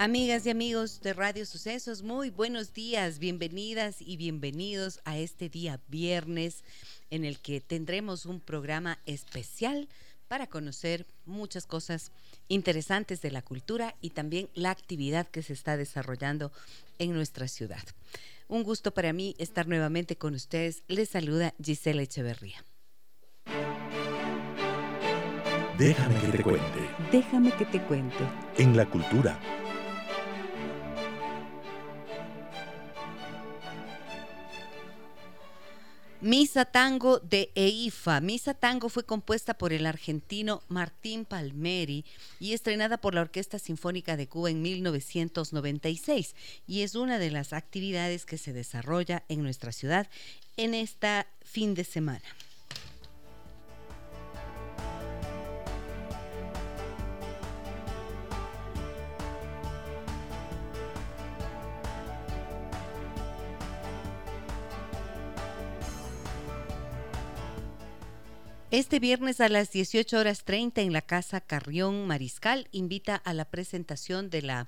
Amigas y amigos de Radio Sucesos, muy buenos días, bienvenidas y bienvenidos a este día viernes en el que tendremos un programa especial para conocer muchas cosas interesantes de la cultura y también la actividad que se está desarrollando en nuestra ciudad. Un gusto para mí estar nuevamente con ustedes. Les saluda Gisela Echeverría. Déjame que te cuente. Déjame que te cuente. En la cultura Misa Tango de EIFA. Misa Tango fue compuesta por el argentino Martín Palmeri y estrenada por la Orquesta Sinfónica de Cuba en 1996 y es una de las actividades que se desarrolla en nuestra ciudad en esta fin de semana. Este viernes a las 18 horas 30 en la Casa Carrión Mariscal invita a la presentación de la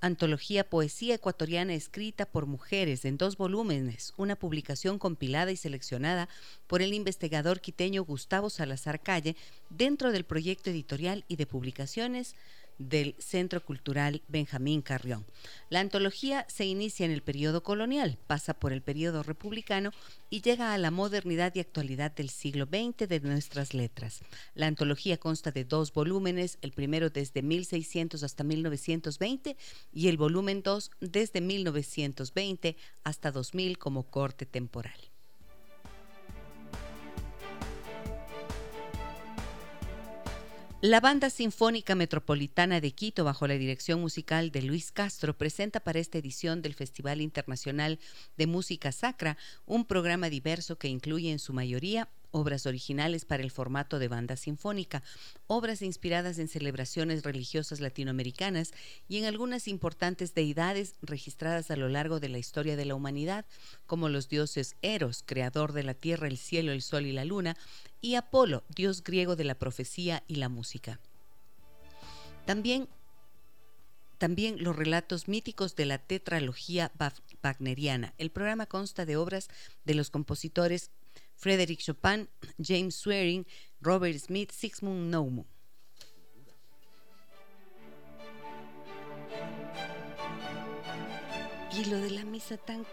antología Poesía Ecuatoriana escrita por mujeres en dos volúmenes, una publicación compilada y seleccionada por el investigador quiteño Gustavo Salazar Calle dentro del proyecto editorial y de publicaciones del Centro Cultural Benjamín Carrión. La antología se inicia en el periodo colonial, pasa por el periodo republicano y llega a la modernidad y actualidad del siglo XX de nuestras letras. La antología consta de dos volúmenes, el primero desde 1600 hasta 1920 y el volumen 2 desde 1920 hasta 2000 como corte temporal. La Banda Sinfónica Metropolitana de Quito, bajo la dirección musical de Luis Castro, presenta para esta edición del Festival Internacional de Música Sacra un programa diverso que incluye en su mayoría obras originales para el formato de banda sinfónica, obras inspiradas en celebraciones religiosas latinoamericanas y en algunas importantes deidades registradas a lo largo de la historia de la humanidad, como los dioses Eros, creador de la tierra, el cielo, el sol y la luna, y Apolo, dios griego de la profecía y la música. También también los relatos míticos de la tetralogía wagneriana. El programa consta de obras de los compositores Frederick Chopin, James Swearing, Robert Smith, Sigmund Naumann. Y lo de la misa tan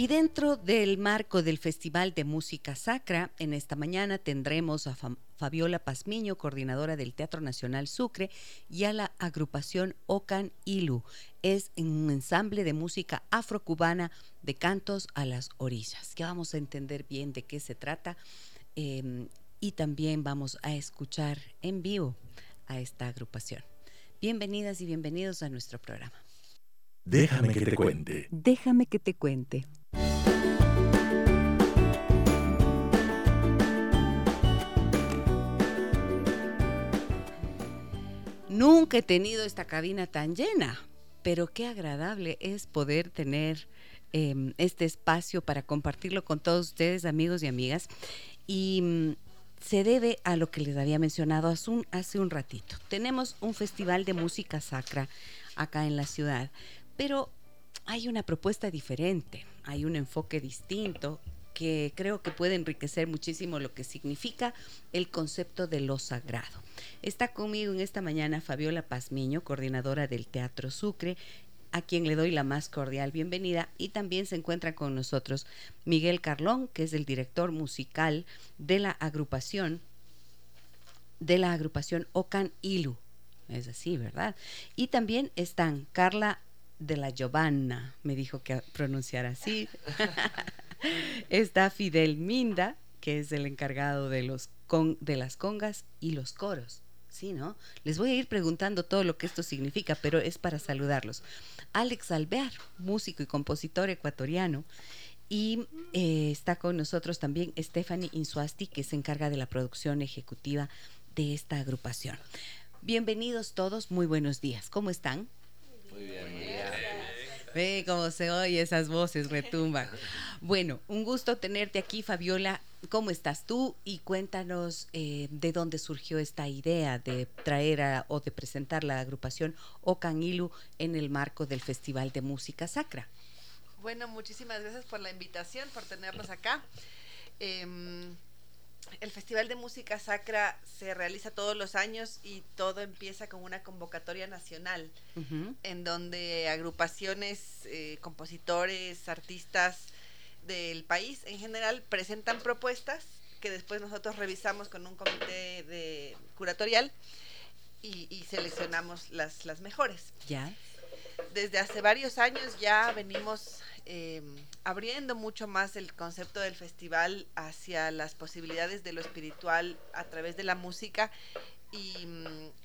Y dentro del marco del Festival de Música Sacra, en esta mañana tendremos a Fabiola Pazmiño, coordinadora del Teatro Nacional Sucre, y a la agrupación Ocan Ilu. Es un ensamble de música afrocubana de cantos a las orillas. Ya vamos a entender bien de qué se trata em, y también vamos a escuchar en vivo a esta agrupación. Bienvenidas y bienvenidos a nuestro programa. Déjame que te cuente. Déjame que te cuente. Nunca he tenido esta cabina tan llena, pero qué agradable es poder tener em, este espacio para compartirlo con todos ustedes, amigos y amigas. Y mm, se debe a lo que les había mencionado hace un, hace un ratito. Tenemos un festival de música sacra acá en la ciudad, pero hay una propuesta diferente, hay un enfoque distinto que creo que puede enriquecer muchísimo lo que significa el concepto de lo sagrado. Está conmigo en esta mañana Fabiola Pazmiño, coordinadora del Teatro Sucre, a quien le doy la más cordial bienvenida y también se encuentra con nosotros Miguel Carlón, que es el director musical de la agrupación de la agrupación Ocan Ilu. Es así, ¿verdad? Y también están Carla de la Giovanna, me dijo que pronunciar así. Está Fidel Minda, que es el encargado de, los de las congas y los coros. Sí, ¿no? Les voy a ir preguntando todo lo que esto significa, pero es para saludarlos. Alex Alvear, músico y compositor ecuatoriano. Y eh, está con nosotros también Stephanie Insuasti, que se encarga de la producción ejecutiva de esta agrupación. Bienvenidos todos, muy buenos días. ¿Cómo están? Muy bien, Ve cómo se oye esas voces, retumban. Bueno, un gusto tenerte aquí, Fabiola. ¿Cómo estás tú? Y cuéntanos eh, de dónde surgió esta idea de traer o de presentar la agrupación Ocanilu en el marco del Festival de Música Sacra. Bueno, muchísimas gracias por la invitación, por tenernos acá. Em, el Festival de Música Sacra se realiza todos los años y todo empieza con una convocatoria nacional, en donde agrupaciones, eh, compositores, artistas del país en general presentan propuestas que después nosotros revisamos con un comité de curatorial y, seleccionamos las, las mejores. Ya. Desde hace varios años ya venimos eh, abriendo mucho más el concepto del festival hacia las posibilidades de lo espiritual a través de la música. Y,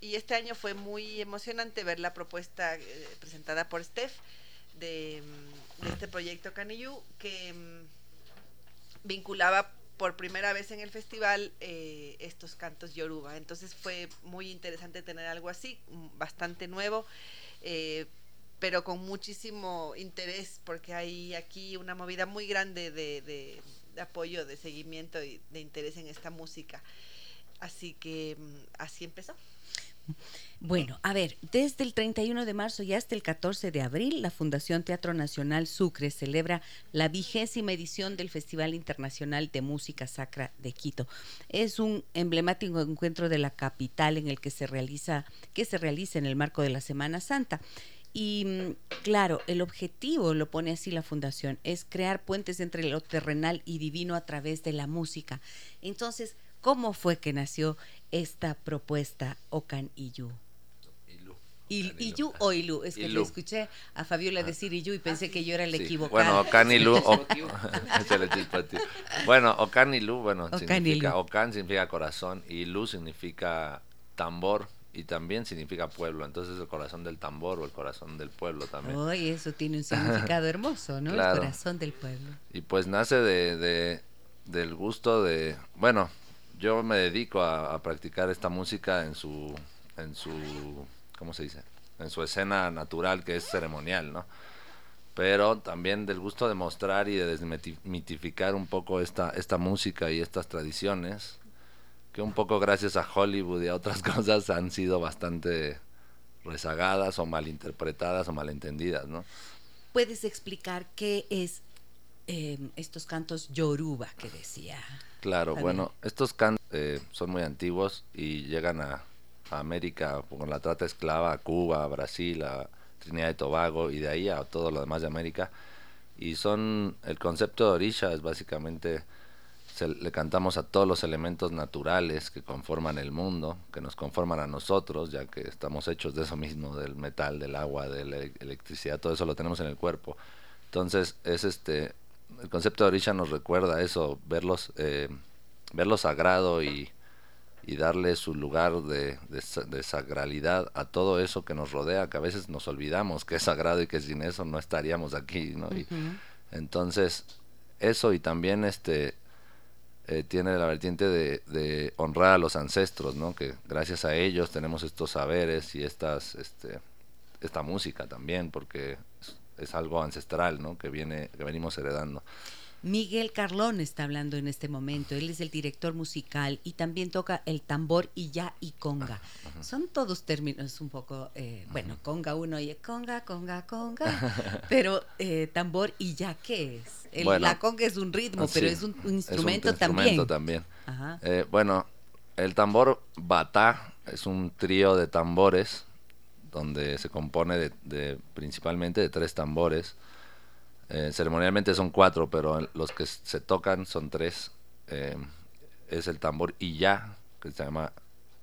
este año fue muy emocionante ver la propuesta eh, presentada por Steph de, este proyecto Canillú que mm, vinculaba por primera vez en el festival eh, estos cantos yoruba. Entonces fue muy interesante tener algo así, mm, bastante nuevo pero con muchísimo interés, porque hay aquí una movida muy grande de, apoyo, de seguimiento y de interés en esta música. Así que mm, así empezó. Bueno, a ver, desde el 31 de marzo y hasta el 14 de abril, la Fundación Teatro Nacional Sucre celebra la vigésima edición del Festival Internacional de Música Sacra de Quito. Es un emblemático encuentro de la capital en el que se realiza, que se realiza en el marco de la Semana Santa. Y mm, claro, el objetivo, lo pone así la fundación, es crear puentes entre lo terrenal y divino a través de la música. Entonces, ¿cómo fue que nació esta propuesta Ocan Iyu? Iyu o Ilu, es que le escuché a Fabiola ah. decir Iyu y pensé que yo era el equivocado. Bueno, Ocan Ilu, bueno, Ocan Ilu, bueno, significa, Ocan significa corazón y Ilu significa tambor y también significa pueblo, entonces el corazón del tambor o el corazón del pueblo también. Uy, eso tiene un significado hermoso, ¿no? El corazón del pueblo. Y pues nace de, del gusto de, bueno, yo me dedico a, practicar esta música en su, en su, ¿cómo se dice? En su escena natural que es ceremonial, ¿no? Pero también del gusto de mostrar y de desmitificar un poco esta, esta música y estas tradiciones que un poco gracias a Hollywood y a otras cosas han sido bastante rezagadas o malinterpretadas o malentendidas, ¿no? ¿Puedes explicar qué es eh, estos cantos yoruba que decía? Claro, bueno, estos cantos eh, son muy antiguos y llegan a, América con la trata esclava, a Cuba, a Brasil, a Trinidad y Tobago y de ahí a todo lo demás de América. Y son, el concepto de orisha es básicamente le cantamos a todos los elementos naturales que conforman el mundo, que nos conforman a nosotros, ya que estamos hechos de eso mismo, del metal, del agua, de la electricidad, todo eso lo tenemos en el cuerpo. Entonces, es este, el concepto de Orisha nos recuerda eso, verlos, eh, verlo sagrado y, y darle su lugar de, de, sacralidad a todo eso que nos rodea, que a veces nos olvidamos que es sagrado y que sin eso no estaríamos aquí, ¿no? y, entonces, eso y también este eh, tiene la vertiente de, honrar a los ancestros, ¿no? Que gracias a ellos tenemos estos saberes y estas, este, esta música también, porque es, es algo ancestral, ¿no? Que viene, que venimos heredando. Miguel Carlón está hablando en este momento. Él es el director musical y también toca el tambor y ya y conga. Son todos términos un poco, eh, bueno, conga uno y conga, conga, conga, pero eh, tambor y ya, ¿qué es? la conga es un ritmo, pero es un, instrumento, es un instrumento también. Eh, bueno, el tambor batá es un trío de tambores donde se compone de principalmente de tres tambores eh, ceremonialmente son cuatro, pero los que se tocan son tres. Eh, es el tambor ya que se llama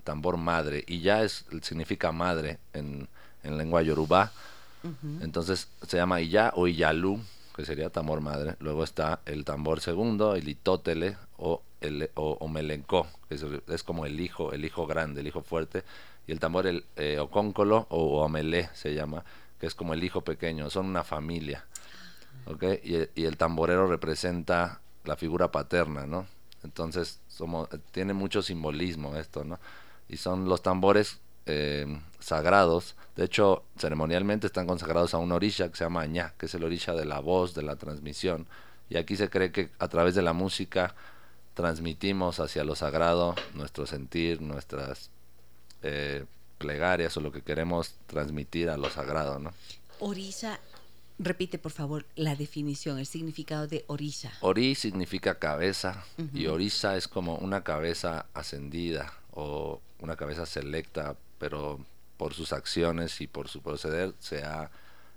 tambor madre. ya es, significa madre en, en lengua yoruba. Entonces se llama Iyá o Iyalú, que sería tambor madre. Luego está el tambor segundo, el itótele o el o, melencó, que es, como el hijo, el hijo grande, el hijo fuerte. Y el tambor el eh, ocóncolo o omelé se llama, que es como el hijo pequeño, son una familia. ¿Okay? Y, el tamborero representa la figura paterna, ¿no? Entonces, somos, tiene mucho simbolismo esto, ¿no? Y son los tambores eh, sagrados. De hecho, ceremonialmente están consagrados a una orilla que se llama Añá, que es el orilla de la voz, de la transmisión. Y aquí se cree que a través de la música transmitimos hacia lo sagrado nuestro sentir, nuestras eh, plegarias o lo que queremos transmitir a lo sagrado, ¿no? Orilla Repite, por favor, la definición, el significado de orisa. Ori significa cabeza y orisa es como una cabeza ascendida o una cabeza selecta, pero por sus acciones y por su proceder sea,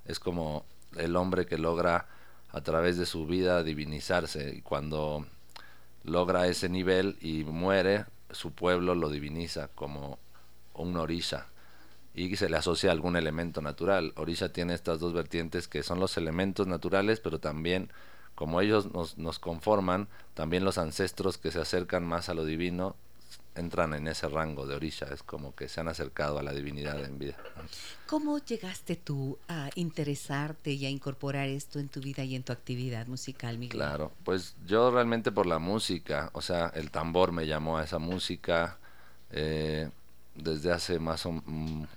es como el hombre que logra a través de su vida divinizarse. Y cuando logra ese nivel y muere, su pueblo lo diviniza como un orisa y se le asocia algún elemento natural. Orisa tiene estas dos vertientes que son los elementos naturales, pero también como ellos nos, nos conforman, también los ancestros que se acercan más a lo divino entran en ese rango de Orisha, es como que se han acercado a la divinidad en vida. ¿Cómo llegaste tú a interesarte y a incorporar esto en tu vida y en tu actividad musical, Miguel? Claro, pues yo realmente por la música, o sea, el tambor me llamó a esa música, eh, desde hace más o,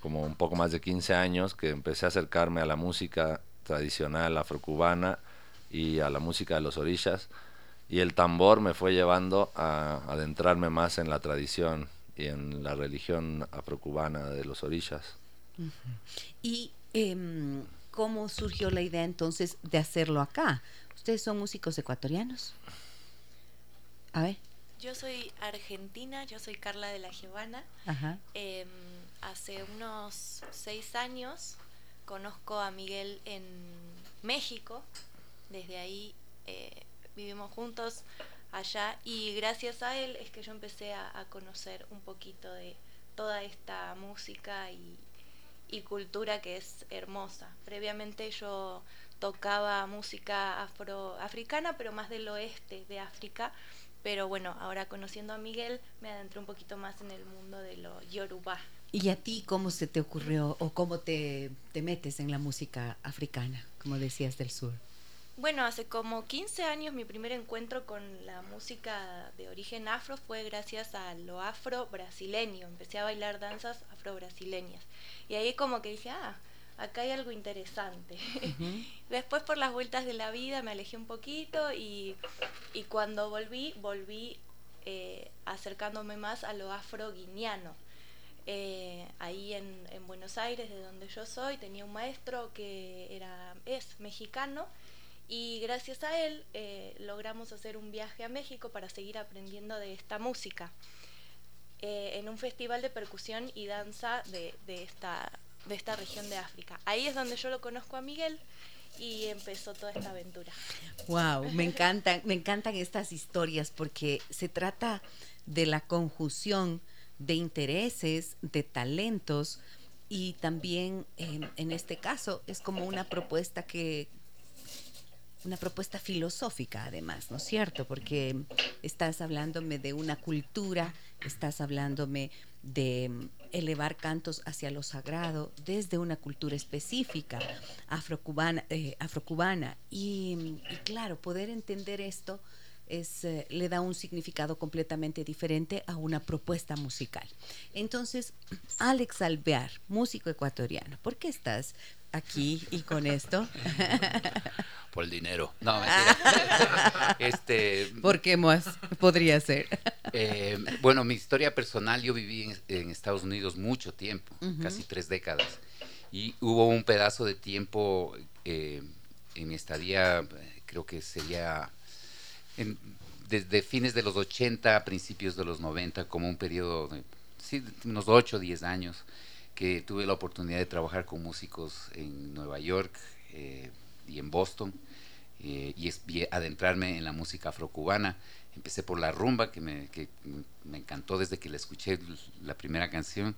como un poco más de 15 años que empecé a acercarme a la música tradicional afrocubana y a la música de los orillas y el tambor me fue llevando a adentrarme más en la tradición y en la religión afrocubana de los orillas. ¿Y em, cómo surgió la idea entonces de hacerlo acá? ¿Ustedes son músicos ecuatorianos? A ver. Yo soy argentina, yo soy Carla de la Giovanna. Em, hace unos seis años conozco a Miguel en México. Desde ahí eh, vivimos juntos allá y gracias a él es que yo empecé a, conocer un poquito de toda esta música y, y, cultura que es hermosa. Previamente yo tocaba música afroafricana, pero más del oeste de África pero bueno, ahora conociendo a Miguel me adentré un poquito más en el mundo de lo yoruba. ¿Y a ti cómo se te ocurrió o cómo te, te metes en la música africana, como decías del sur? Bueno, hace como 15 años mi primer encuentro con la música de origen afro fue gracias a lo afro brasileño. Empecé a bailar danzas afro brasileñas. Y ahí como que dije, ah, acá hay algo interesante. Después por las vueltas de la vida me alejé un poquito y, cuando volví, volví eh, acercándome más a lo afro-guineano. Eh, ahí en, Buenos Aires, de donde yo soy, tenía un maestro que era, es mexicano y gracias a él eh, logramos hacer un viaje a México para seguir aprendiendo de esta música. en un festival de percusión y danza de, de esta de esta región de África. Ahí es donde yo lo conozco a Miguel y empezó toda esta aventura. Wow, me encantan, me encantan estas historias porque se trata de la conjunción de intereses, de talentos y también en este caso es como una propuesta que una propuesta filosófica además, ¿no es cierto? Porque estás hablándome de una cultura, estás hablándome de mm, elevar cantos hacia lo sagrado desde una cultura específica afrocubana, eh, afrocubana. Y, y, claro, poder entender esto es, eh, le da un significado completamente diferente a una propuesta musical. Entonces, Alex Alvear, músico ecuatoriano, ¿por qué estás aquí y con esto? Por el dinero. No, mentira. este, ¿Por qué más podría ser? Eh, bueno, mi historia personal, yo viví en, Estados Unidos mucho tiempo, casi tres décadas. Y hubo un pedazo de tiempo eh, en mi estadía, creo que sería desde fines de los 80 a principios de los 90, como un periodo de sí, unos 8 o 10 años, que tuve la oportunidad de trabajar con músicos en Nueva York eh, y en Boston eh, y, adentrarme en la música afrocubana. Empecé por la rumba, que me, que me encantó desde que la escuché la primera canción,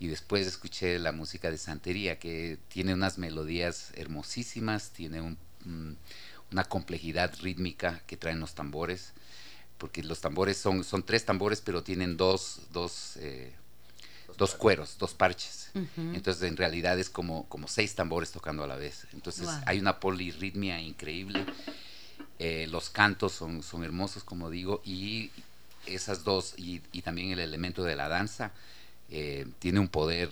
y después escuché la música de Santería, que tiene unas melodías hermosísimas, tiene una complejidad rítmica que traen los tambores, porque los tambores son, son tres tambores, pero tienen dos, dos, eh, dos cueros, dos parches. Entonces, en realidad es como, como seis tambores tocando a la vez. Entonces, hay una polirritmia increíble. Eh, los cantos son, son hermosos, como digo, y esas dos, y, y también el elemento de la danza, eh, tiene un poder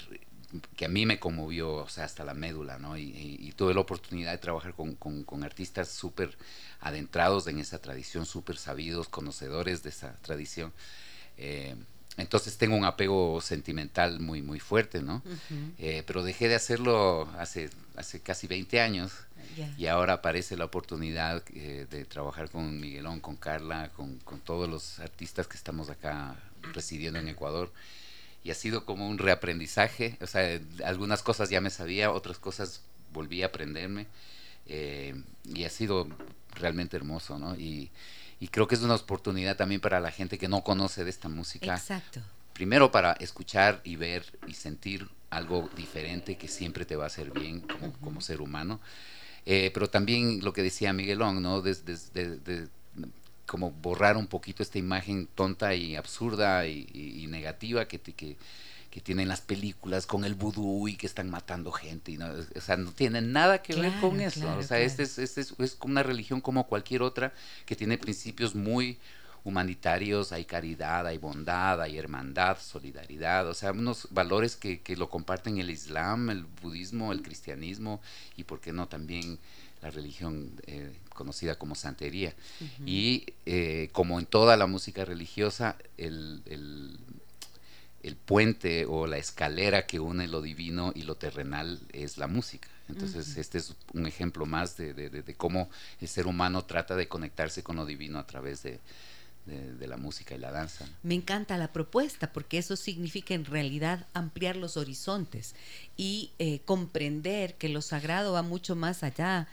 que a mí me conmovió, o sea, hasta la médula, ¿no? Y, tuve la oportunidad de trabajar con, con, artistas súper adentrados en esa tradición, súper sabidos, conocedores de esa tradición. Eh, entonces tengo un apego sentimental muy, muy fuerte, ¿no? Eh, pero dejé de hacerlo hace, hace casi 20 años y ahora aparece la oportunidad de trabajar con Miguelón, con Carla, con, con todos los artistas que estamos acá residiendo en Ecuador y ha sido como un reaprendizaje. O sea, algunas cosas ya me sabía, otras cosas volví a aprenderme eh, y ha sido realmente hermoso, ¿no? Y, creo que es una oportunidad también para la gente que no conoce de esta música. Exacto. Primero para escuchar y ver y sentir algo diferente que siempre te va a hacer bien como, ser humano. Eh, pero también lo que decía Miguelón, ¿no? Desde, como borrar un poquito esta imagen tonta y absurda y, negativa que, que, que, tienen las películas con el vudú y que están matando gente. Y no, o sea, no tiene nada que ver con eso. o sea, este, es, este es, es, una religión como cualquier otra que tiene principios muy humanitarios, hay caridad, hay bondad, hay hermandad, solidaridad, o sea, unos valores que, que lo comparten el Islam, el budismo, el cristianismo y, ¿por qué no, también la religión eh, conocida como santería. Y eh, como en toda la música religiosa, el, el, puente o la escalera que une lo divino y lo terrenal es la música. Entonces, este es un ejemplo más de, de, cómo el ser humano trata de conectarse con lo divino a través de, de, la música y la danza. Me encanta la propuesta porque eso significa en realidad ampliar los horizontes y eh, comprender que lo sagrado va mucho más allá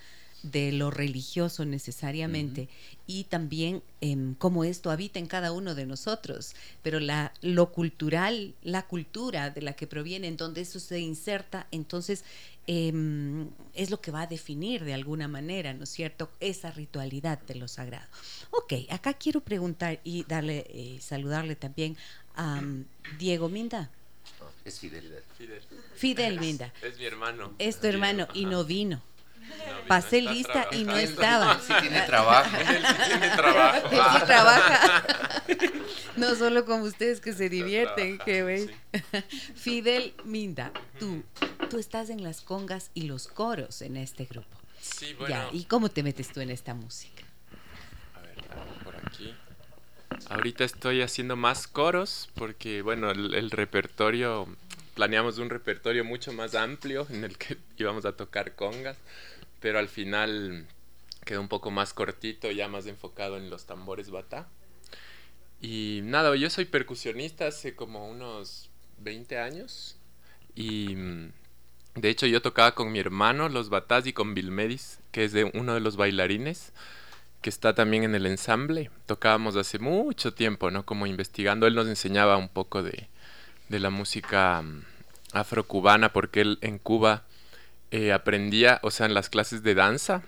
de lo religioso necesariamente y también eh, cómo esto habita en cada uno de nosotros, pero la, lo cultural, la cultura de la que proviene, en donde eso se inserta, entonces em, es lo que va a definir de alguna manera, ¿no es cierto?, esa ritualidad de lo sagrado. Ok, acá quiero preguntar y darle, eh, saludarle también a Diego Minda. Es Fidel. Fidel. Minda. Es mi hermano. Es tu hermano y no vino. Pasé lista y no estaba. Sí tiene trabajo. Él sí tiene trabajo. Él sí trabaja. No solo como ustedes que se divierten, que Fidel Minda, tú, tú estás en las congas y los coros en este grupo. Sí, bueno. ¿y cómo te metes tú en esta música? A ver, por aquí. Ahorita estoy haciendo más coros porque, bueno, el repertorio, planeamos un repertorio mucho más amplio en el que íbamos a tocar congas pero al final quedó un poco más cortito, ya más enfocado en los tambores bata. Y nada, yo soy percusionista hace como unos 20 años y mm, de hecho yo tocaba con mi hermano los batás y con Bill Medis, que es de uno de los bailarines que está también en el ensamble. Tocábamos hace mucho tiempo, ¿no? Como investigando. Él nos enseñaba un poco de, de la música mm, afrocubana, porque él en Cuba eh, aprendía, o sea, en las clases de danza,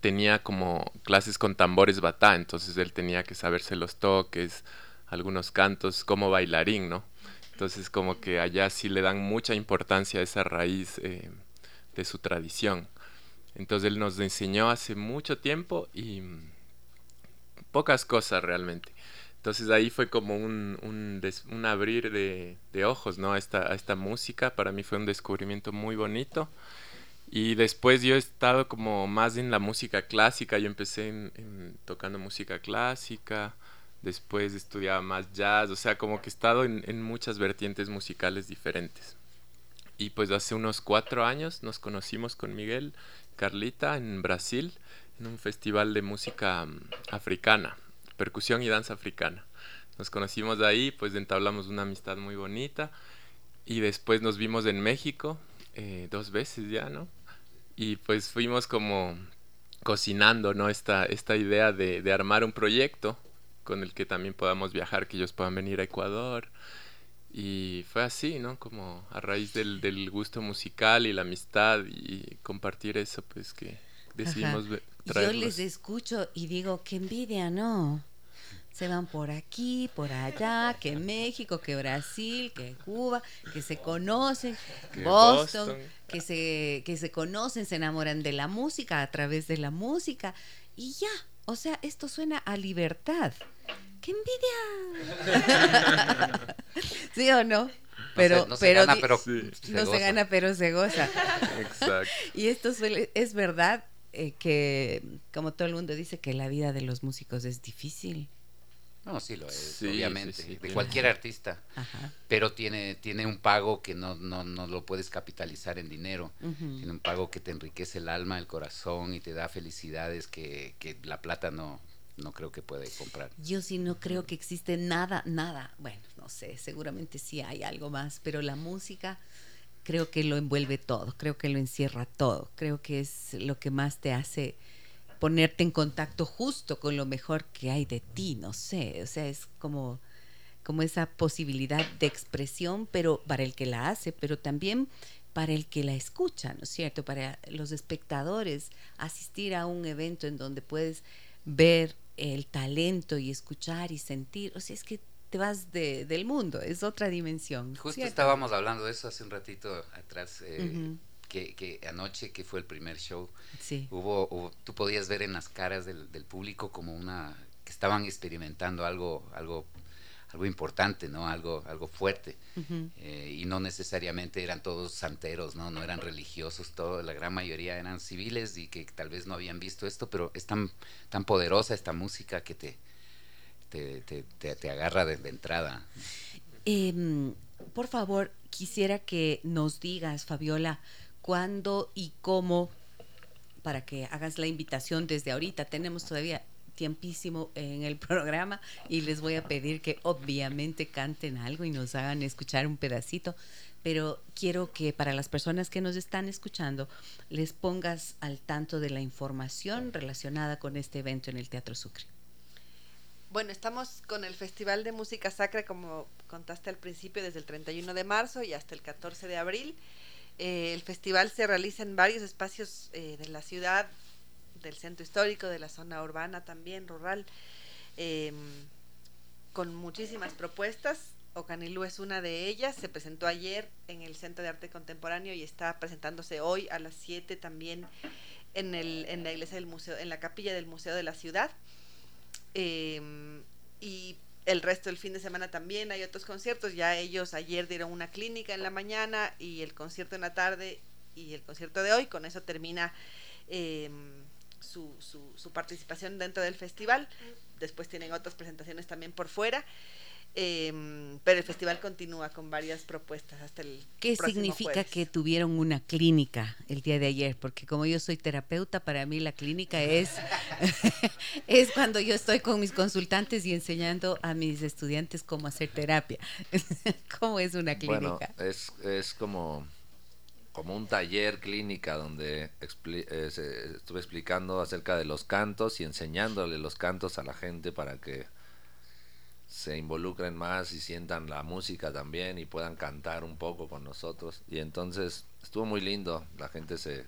tenía como clases con tambores batá, entonces él tenía que saberse los toques, algunos cantos, como bailarín, ¿no? Entonces como que allá sí le dan mucha importancia a esa raíz eh, de su tradición. Entonces él nos enseñó hace mucho tiempo y pocas cosas realmente. Entonces ahí fue como un, un, abrir de, ojos ¿no? a, esta, a esta música. Para mí fue un descubrimiento muy bonito. Y después yo he estado como más en la música clásica. Yo empecé en, tocando música clásica. Después estudiaba más jazz. O sea, como que he estado en, en muchas vertientes musicales diferentes. Y pues hace unos cuatro años nos conocimos con Miguel Carlita en Brasil, en un festival de música mm, africana percusión y danza africana. Nos conocimos ahí, pues entablamos una amistad muy bonita y después nos vimos en México eh, dos veces ya, ¿no? Y pues fuimos como cocinando, ¿no? Esta, esta idea de, armar un proyecto con el que también podamos viajar, que ellos puedan venir a Ecuador. Y fue así, ¿no? Como a raíz del, del gusto musical y la amistad y compartir eso, pues que decidimos Yo les escucho y digo, qué envidia, ¿no? Se van por aquí, por allá, que México, que Brasil, que Cuba, que se conocen, Boston, que se que se conocen, se enamoran de la música a través de la música y ya, o sea, esto suena a libertad. ¡Qué envidia! ¿Sí o no? Pero, no se, gana, pero se no se gana, pero se goza. Exacto. Y esto es verdad eh, que, como todo el mundo dice, que la vida de los músicos es difícil. No, sí lo es, obviamente, de cualquier artista. Pero tiene, tiene un pago que no, no, no lo puedes capitalizar en dinero. Tiene un pago que te enriquece el alma, el corazón y te da felicidades que, que la plata no, no creo que puede comprar. Yo sí no creo que existe nada, nada. Bueno, no sé, seguramente sí hay algo más, pero la música creo que lo envuelve todo, creo que lo encierra todo, creo que es lo que más te hace ponerte en contacto justo con lo mejor que hay de ti, no sé, o sea, es como, como esa posibilidad de expresión, pero para el que la hace, pero también para el que la escucha, ¿no es cierto? Para los espectadores, asistir a un evento en donde puedes ver el talento y escuchar y sentir, o sea, es que te vas de, del mundo, es otra dimensión. Justo estábamos hablando de eso hace un ratito atrás. Eh, que, anoche, que fue el primer show, hubo, tú podías ver en las caras del, público como una, que estaban experimentando algo, algo, algo importante, ¿no? Algo, algo fuerte. Eh, y no necesariamente eran todos santeros, ¿no? No eran religiosos, todo, la gran mayoría eran civiles y que tal vez no habían visto esto, pero es tan, tan poderosa esta música que te, te, te, agarra desde entrada. Em, por favor, quisiera que nos digas, Fabiola, cuándo y cómo, para que hagas la invitación desde ahorita. Tenemos todavía tiempísimo en el programa y les voy a pedir que obviamente canten algo y nos hagan escuchar un pedacito, pero quiero que para las personas que nos están escuchando les pongas al tanto de la información relacionada con este evento en el Teatro Sucre. Bueno, estamos con el Festival de Música Sacra, como contaste al principio, desde el 31 de marzo y hasta el 14 de abril. Eh, el festival se realiza en varios espacios eh, de la ciudad, del centro histórico, de la zona urbana también, rural, em, con muchísimas propuestas. Ocanilú es una de ellas. Se presentó ayer en el Centro de Arte Contemporáneo y está presentándose hoy a las 7 también en, el, en la iglesia del museo, en la capilla del Museo de la Ciudad. Em, y el resto del fin de semana también hay otros conciertos. Ya ellos ayer dieron una clínica en la mañana y el concierto en la tarde y el concierto de hoy. Con eso termina em, su, su, su, participación dentro del festival. Después tienen otras presentaciones también por fuera. Em, pero el festival continúa con varias propuestas hasta el ¿Qué significa que tuvieron una clínica el día de ayer? Porque como yo soy terapeuta, para mí la clínica es, es cuando yo estoy con mis consultantes y enseñando a mis estudiantes cómo hacer terapia. ¿Cómo es una clínica? Bueno, es, es como, como un taller clínica donde eh, estuve explicando acerca de los cantos y enseñándole los cantos a la gente para que se involucren más y sientan la música también y puedan cantar un poco con nosotros. Y entonces estuvo muy lindo, la gente se,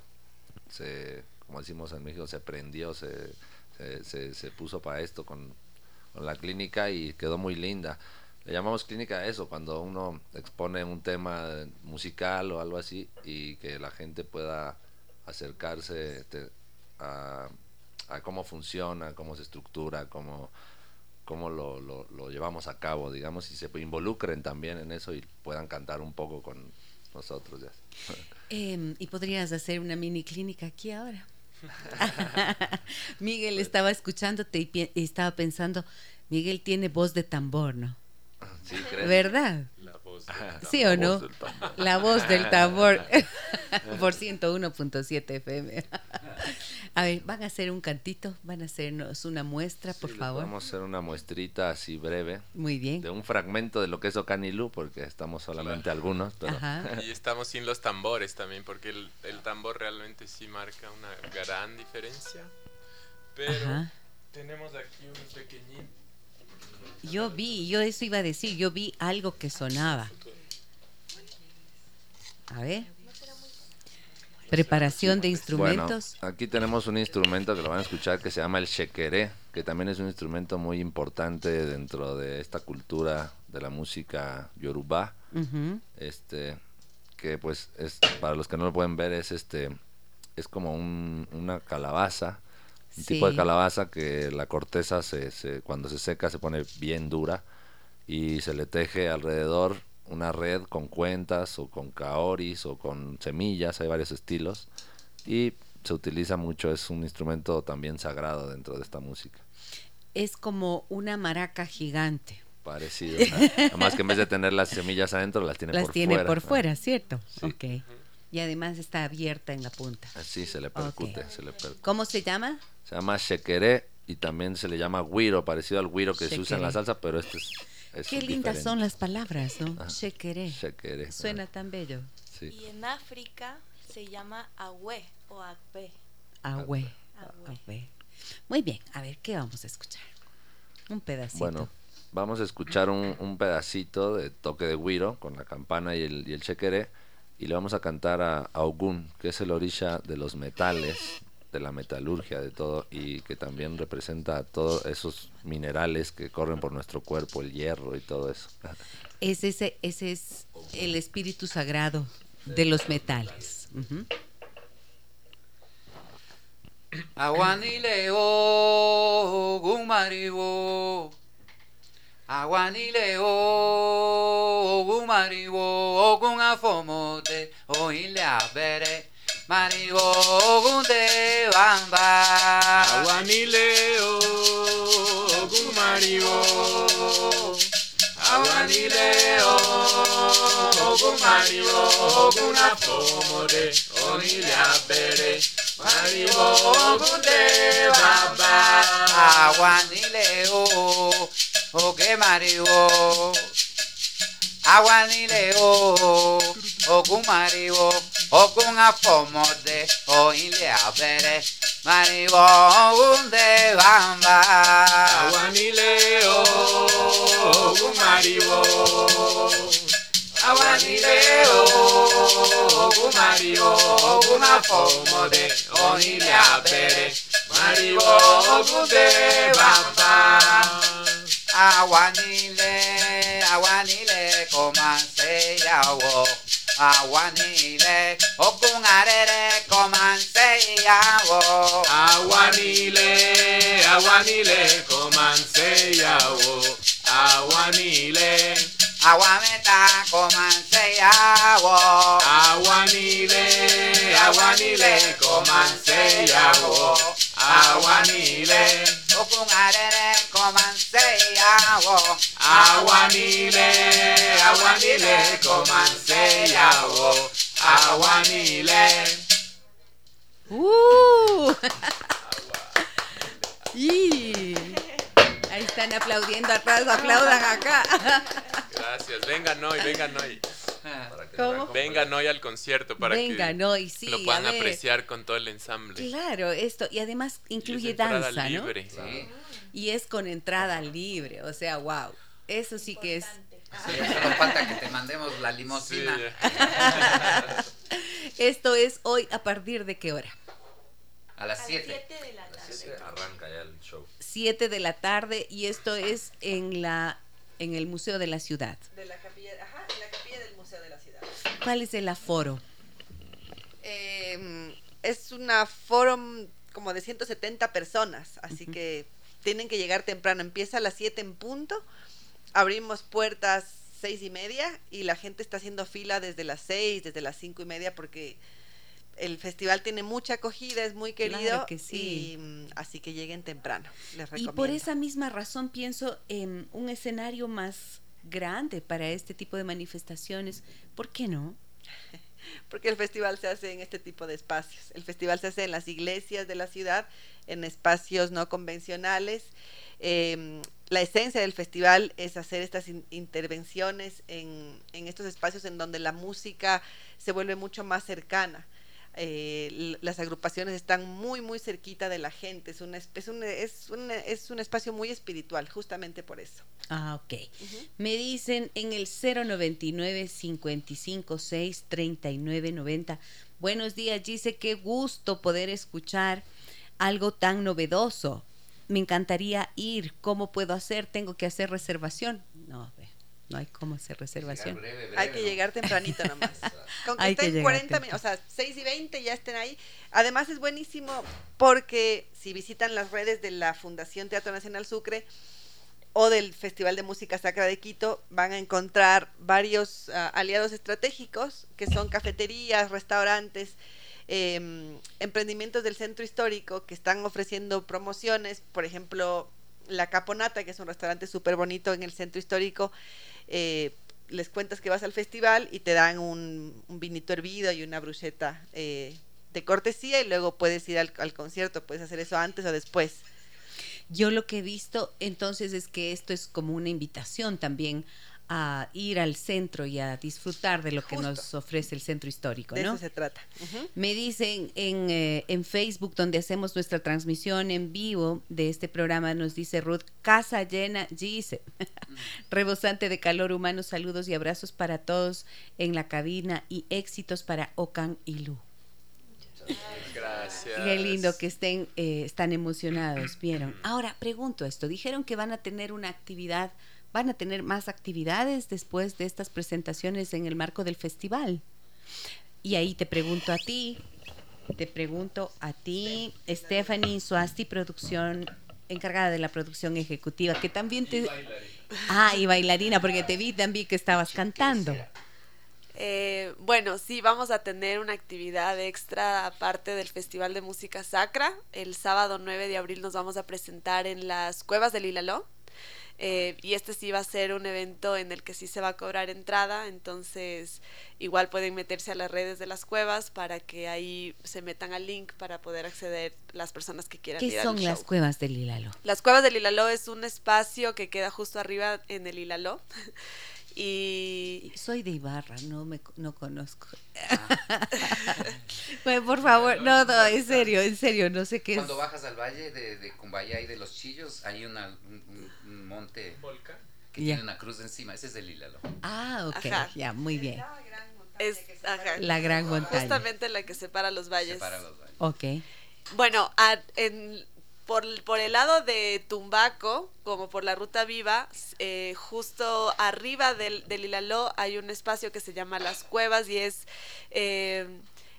se como decimos en México, se prendió, se, se, se, puso para esto con, con, la clínica y quedó muy linda. Le llamamos clínica a eso, cuando uno expone un tema musical o algo así y que la gente pueda acercarse a, a cómo funciona, cómo se estructura, cómo cómo lo, lo, llevamos a cabo, digamos, y se involucren también en eso y puedan cantar un poco con nosotros. Ya. Em, y podrías hacer una mini clínica aquí ahora. Miguel estaba escuchándote y, estaba pensando, Miguel tiene voz de tambor, ¿no? Sí, ¿Verdad? ¿Sí o no? La voz del tambor. Por 101.7 FM. A ver, van a hacer un cantito, van a hacernos una muestra, por favor. Vamos a hacer una muestrita así breve. Muy bien. De un fragmento de lo que es Ocanilú, porque estamos solamente algunos. Y estamos sin los tambores también, porque el, tambor realmente sí marca una gran diferencia. Pero tenemos aquí un pequeñito yo vi, yo eso iba a decir, yo vi algo que sonaba. A ver. Preparación de instrumentos. Bueno, aquí tenemos un instrumento que lo van a escuchar que se llama el shekere, que también es un instrumento muy importante dentro de esta cultura de la música yoruba. Este que pues es para los que no lo pueden ver es este es como una calabaza, un tipo de calabaza que la corteza se, se, cuando se seca se pone bien dura y se le teje alrededor una red con cuentas o con kaoris o con semillas, hay varios estilos y se utiliza mucho, es un instrumento también sagrado dentro de esta música. Es como una maraca gigante. Parecido. Además que en vez de tener las semillas adentro, las tiene por fuera. Las tiene por fuera, ¿cierto? Ok. Y además está abierta en la punta. Así se le percute. ¿Cómo se llama? Se llama shekeré y también se le llama guiro, parecido al guiro que se usa en la salsa, pero este es Qué lindas son las palabras, ¿no? Shekeré. Suena tan bello. Y en África se llama agüe o agbe. Agüe. Muy bien, a ver, ¿qué vamos a escuchar? Un pedacito. Bueno, vamos a escuchar un, pedacito de toque de guiro con la campana y el, y el chequeré y le vamos a cantar a, a Ogun, que es el orisha de los metales, de la metalurgia, de todo, y que también representa todos esos minerales que corren por nuestro cuerpo, el hierro y todo eso. Es ese, ese es el espíritu sagrado de los metales. Aguanileo, gumaribo. Aguanileo, gumaribo, gun afomote, oile abere. Marigo gunde bamba. Aguanileo gun marigo Aguanileo gun marigo gun afomore Onile apere. Marigo gunde bamba. Aguanileo oge marigo. Aguanileo ogun marigo ogun o, òyìnlé abẹ́rẹ́ màníwọ̀ oúnjẹ wà ń bá. àwa nílé o ogun màríwò àwa nílé o ogun màríwò ogun afọmọdé abẹ́rẹ́ màníwọ̀ oúnjẹ wà ń bá. àwa nílé àwa nílé kò máa. Awanile, okun arere komantzeia bo. Awanile, awanile komantzeia bo. Awanile, awameta komantzeia bo. Awanile, awanile komantzeia bo. Awanile. Okungarere komanseyawo awanile awanile komanseyawo awanile uh. Ahí están aplaudiendo atrás, aplaudan acá. Gracias, vengan hoy, vengan hoy. ¿Cómo? Vengan hoy al concierto para vengan hoy, sí, lo puedan apreciar con todo el ensamble. Claro, esto, y además incluye danza, libre. ¿no? Sí. Y es con entrada libre, o sea, wow, eso sí que es... Sí, solo falta que te mandemos la limosina. esto es hoy a partir de qué hora? A las 7 de la tarde. Arranca ya el show. 7 de la tarde y esto es en la en el Museo de la Ciudad. De la capilla, ajá, en la capilla del Museo de la Ciudad. ¿Cuál es el aforo? Eh, es un aforo como de 170 personas, así uh -huh. que tienen que llegar temprano. Empieza a las 7 en punto, abrimos puertas seis y media y la gente está haciendo fila desde las 6, desde las cinco y media porque el festival tiene mucha acogida, es muy querido, claro que sí. y, así que lleguen temprano. Les y por esa misma razón pienso en un escenario más grande para este tipo de manifestaciones. ¿Por qué no? Porque el festival se hace en este tipo de espacios. El festival se hace en las iglesias de la ciudad, en espacios no convencionales. Eh, la esencia del festival es hacer estas in intervenciones en, en estos espacios en donde la música se vuelve mucho más cercana eh, las agrupaciones están muy, muy cerquita de la gente. Es un, es, un, es, un, es un espacio muy espiritual, justamente por eso. Ah, ok. Me dicen en el 099 556 3990 Buenos días, dice, qué gusto poder escuchar algo tan novedoso. Me encantaría ir. ¿Cómo puedo hacer? ¿Tengo que hacer reservación? No, no hay cómo hacer reservación. hay que llegar tempranito nomás. Con que estén 40 minutos, o sea, 6 y 20 ya estén ahí. Además es buenísimo porque si visitan las redes de la Fundación Teatro Nacional Sucre, o del Festival de Música Sacra de Quito van a encontrar varios ah, aliados estratégicos que son cafeterías, restaurantes, em, emprendimientos del centro histórico que están ofreciendo promociones, por ejemplo, La Caponata, que es un restaurante súper bonito en el centro histórico, eh, les cuentas que vas al festival y te dan un, vinito hervido y una brucheta eh, de cortesía y luego puedes ir al concierto, puedes hacer eso antes o después. Yo lo que he visto entonces es que esto es como una invitación también a ir al centro y a disfrutar de lo que nos ofrece el centro histórico, ¿no? De eso se trata. Me dicen en, eh, en, Facebook, donde hacemos nuestra transmisión en vivo de este programa, nos dice Ruth, casa llena, dice, rebosante de calor humano, saludos y abrazos para todos en la cabina y éxitos para Ocan y Lu. Gracias. Qué lindo que estén, eh, están emocionados, vieron. Ahora, pregunto esto, dijeron que van a tener una actividad, van a tener más actividades después de estas presentaciones en el marco del festival. Y ahí te pregunto a ti, te pregunto a ti, Stephanie Suasti, producción, encargada de la producción ejecutiva, que también te... Ah, y bailarina, porque te vi también que estabas cantando. Eh, bueno, sí, vamos a tener una actividad extra aparte del Festival de Música Sacra. El sábado 9 de abril nos vamos a presentar en las Cuevas del Hilaló. Eh, y este sí va a ser un evento en el que sí se va a cobrar entrada, entonces igual pueden meterse a las redes de las cuevas para que ahí se metan al link para poder acceder las personas que quieran ¿Qué son las cuevas del Hilaló? Las cuevas del Hilaló es un espacio que queda justo arriba en el Hilaló. Y soy de Ibarra, no me no conozco. bueno, por favor, no, no, en serio, en serio, no sé qué Cuando bajas al valle de, de Cumbaya y de los Chillos, hay una, un, monte que tiene una cruz encima, ese es el Hílalo. Ah, ok, ya, muy bien. Es la gran montaña. Justamente la que separa los valles. Separa los valles. Ok. Bueno, en, por, el lado de Tumbaco, como por la ruta viva, eh, justo arriba del, del Hilaló hay un espacio que se llama Las Cuevas y es, eh,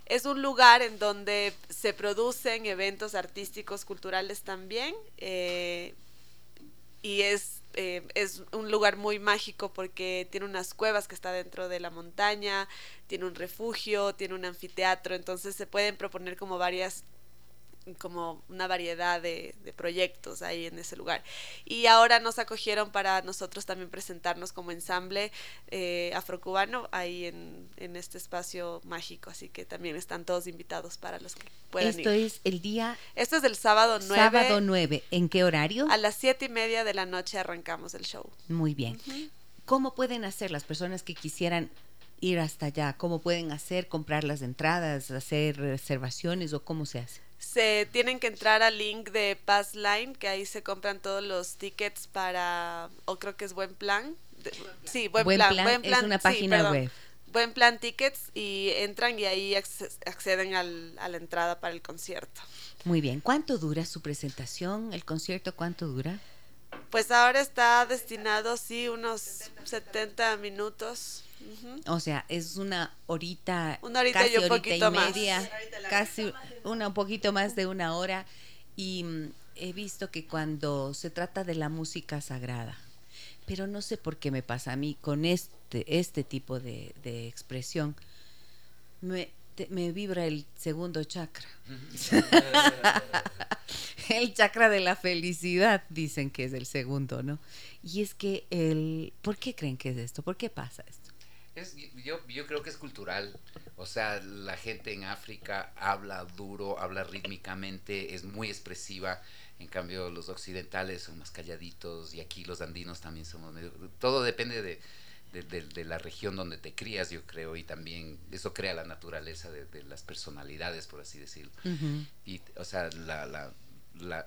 es un lugar en donde se producen eventos artísticos, culturales también. Eh, y es, es un lugar muy mágico porque tiene unas cuevas que está dentro de la montaña, tiene un refugio, tiene un anfiteatro, entonces se pueden proponer como varias como una variedad de, proyectos ahí en ese lugar. Y ahora nos acogieron para nosotros también presentarnos como ensamble eh, afrocubano ahí en, en, este espacio mágico, así que también están todos invitados para los que puedan Esto es el día... Esto es el sábado 9. Sábado 9, ¿en qué horario? A las siete y media de la noche arrancamos el show. Muy bien. ¿Cómo pueden hacer las personas que quisieran ir hasta allá? ¿Cómo pueden hacer, comprar las entradas, hacer reservaciones o cómo se hace? Se tienen que entrar al link de Passline, que ahí se compran todos los tickets para, o creo que es Buen Plan. sí, Buen, plan, Buen Plan. Es una página web. Buen Plan Tickets y entran y ahí acceden al, a la entrada para el concierto. Muy bien. ¿Cuánto dura su presentación? ¿El concierto cuánto dura? Pues ahora está destinado, sí, unos 70 minutos. O sea, es una horita, una horita y, un poquito media, casi una un poquito más de una hora. Y mm, he visto que cuando se trata de la música sagrada, pero no sé por qué me pasa a mí con este, este tipo de, expresión, me, me vibra el segundo chakra. el chakra de la felicidad, dicen que es el segundo, ¿no? Y es que el... ¿Por qué creen que es esto? ¿Por qué pasa esto? Es, yo, yo creo que es cultural. O sea, la gente en África habla duro, habla rítmicamente, es muy expresiva. En cambio, los occidentales son más calladitos y aquí los andinos también somos. todo depende de, de, la región donde te crías, yo creo, y también eso crea la naturaleza de, las personalidades, por así decirlo. Y, o sea, la, la,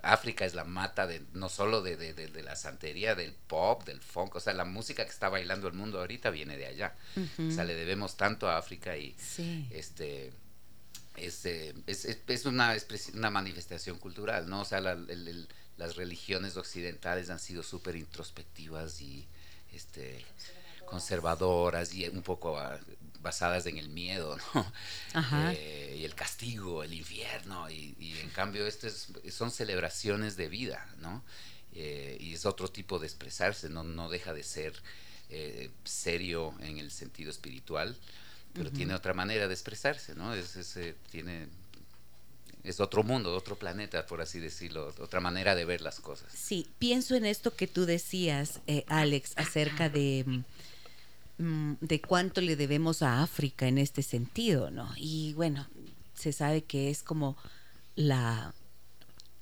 África es la mata de no solo de, la santería, del pop, del funk, o sea, la música que está bailando el mundo ahorita viene de allá. O sea, le debemos tanto a África y este es, eh, es, es, una, una manifestación cultural, ¿no? O sea, las religiones occidentales han sido súper introspectivas y este, conservadoras y un poco basadas en el miedo, ¿no? Eh, y el castigo, el infierno, y, en cambio esto son celebraciones de vida, ¿no? Eh, y es otro tipo de expresarse, no, no deja de ser serio en el sentido espiritual, pero tiene otra manera de expresarse, ¿no? Es, es, eh, tiene, es otro mundo, otro planeta, por así decirlo, otra manera de ver las cosas. Sí, pienso en esto que tú decías, eh, Alex, acerca de, de cuánto le debemos a África en este sentido, ¿no? Y bueno, se sabe que es como la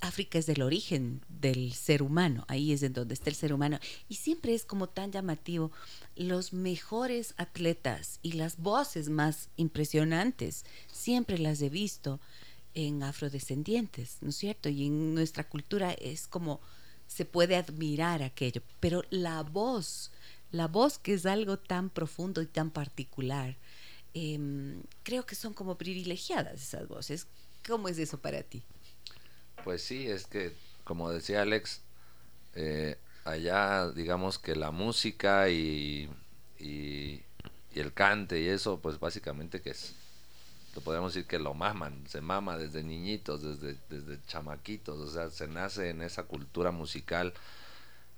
África es del origen del ser humano, ahí es en donde está el ser humano. Y siempre es como tan llamativo, los mejores atletas y las voces más impresionantes, siempre las he visto en afrodescendientes, ¿no es cierto? Y en nuestra cultura es como se puede admirar aquello, pero la voz, la voz que es algo tan profundo y tan particular, em, creo que son como privilegiadas esas voces. ¿Cómo es eso para ti? Pues sí, es que, como decía Alex, eh, allá digamos que la música y, y, el cante y eso, pues básicamente que es, lo podemos decir que lo maman, se mama desde niñitos, desde, desde chamaquitos, o sea, se nace en esa cultura musical.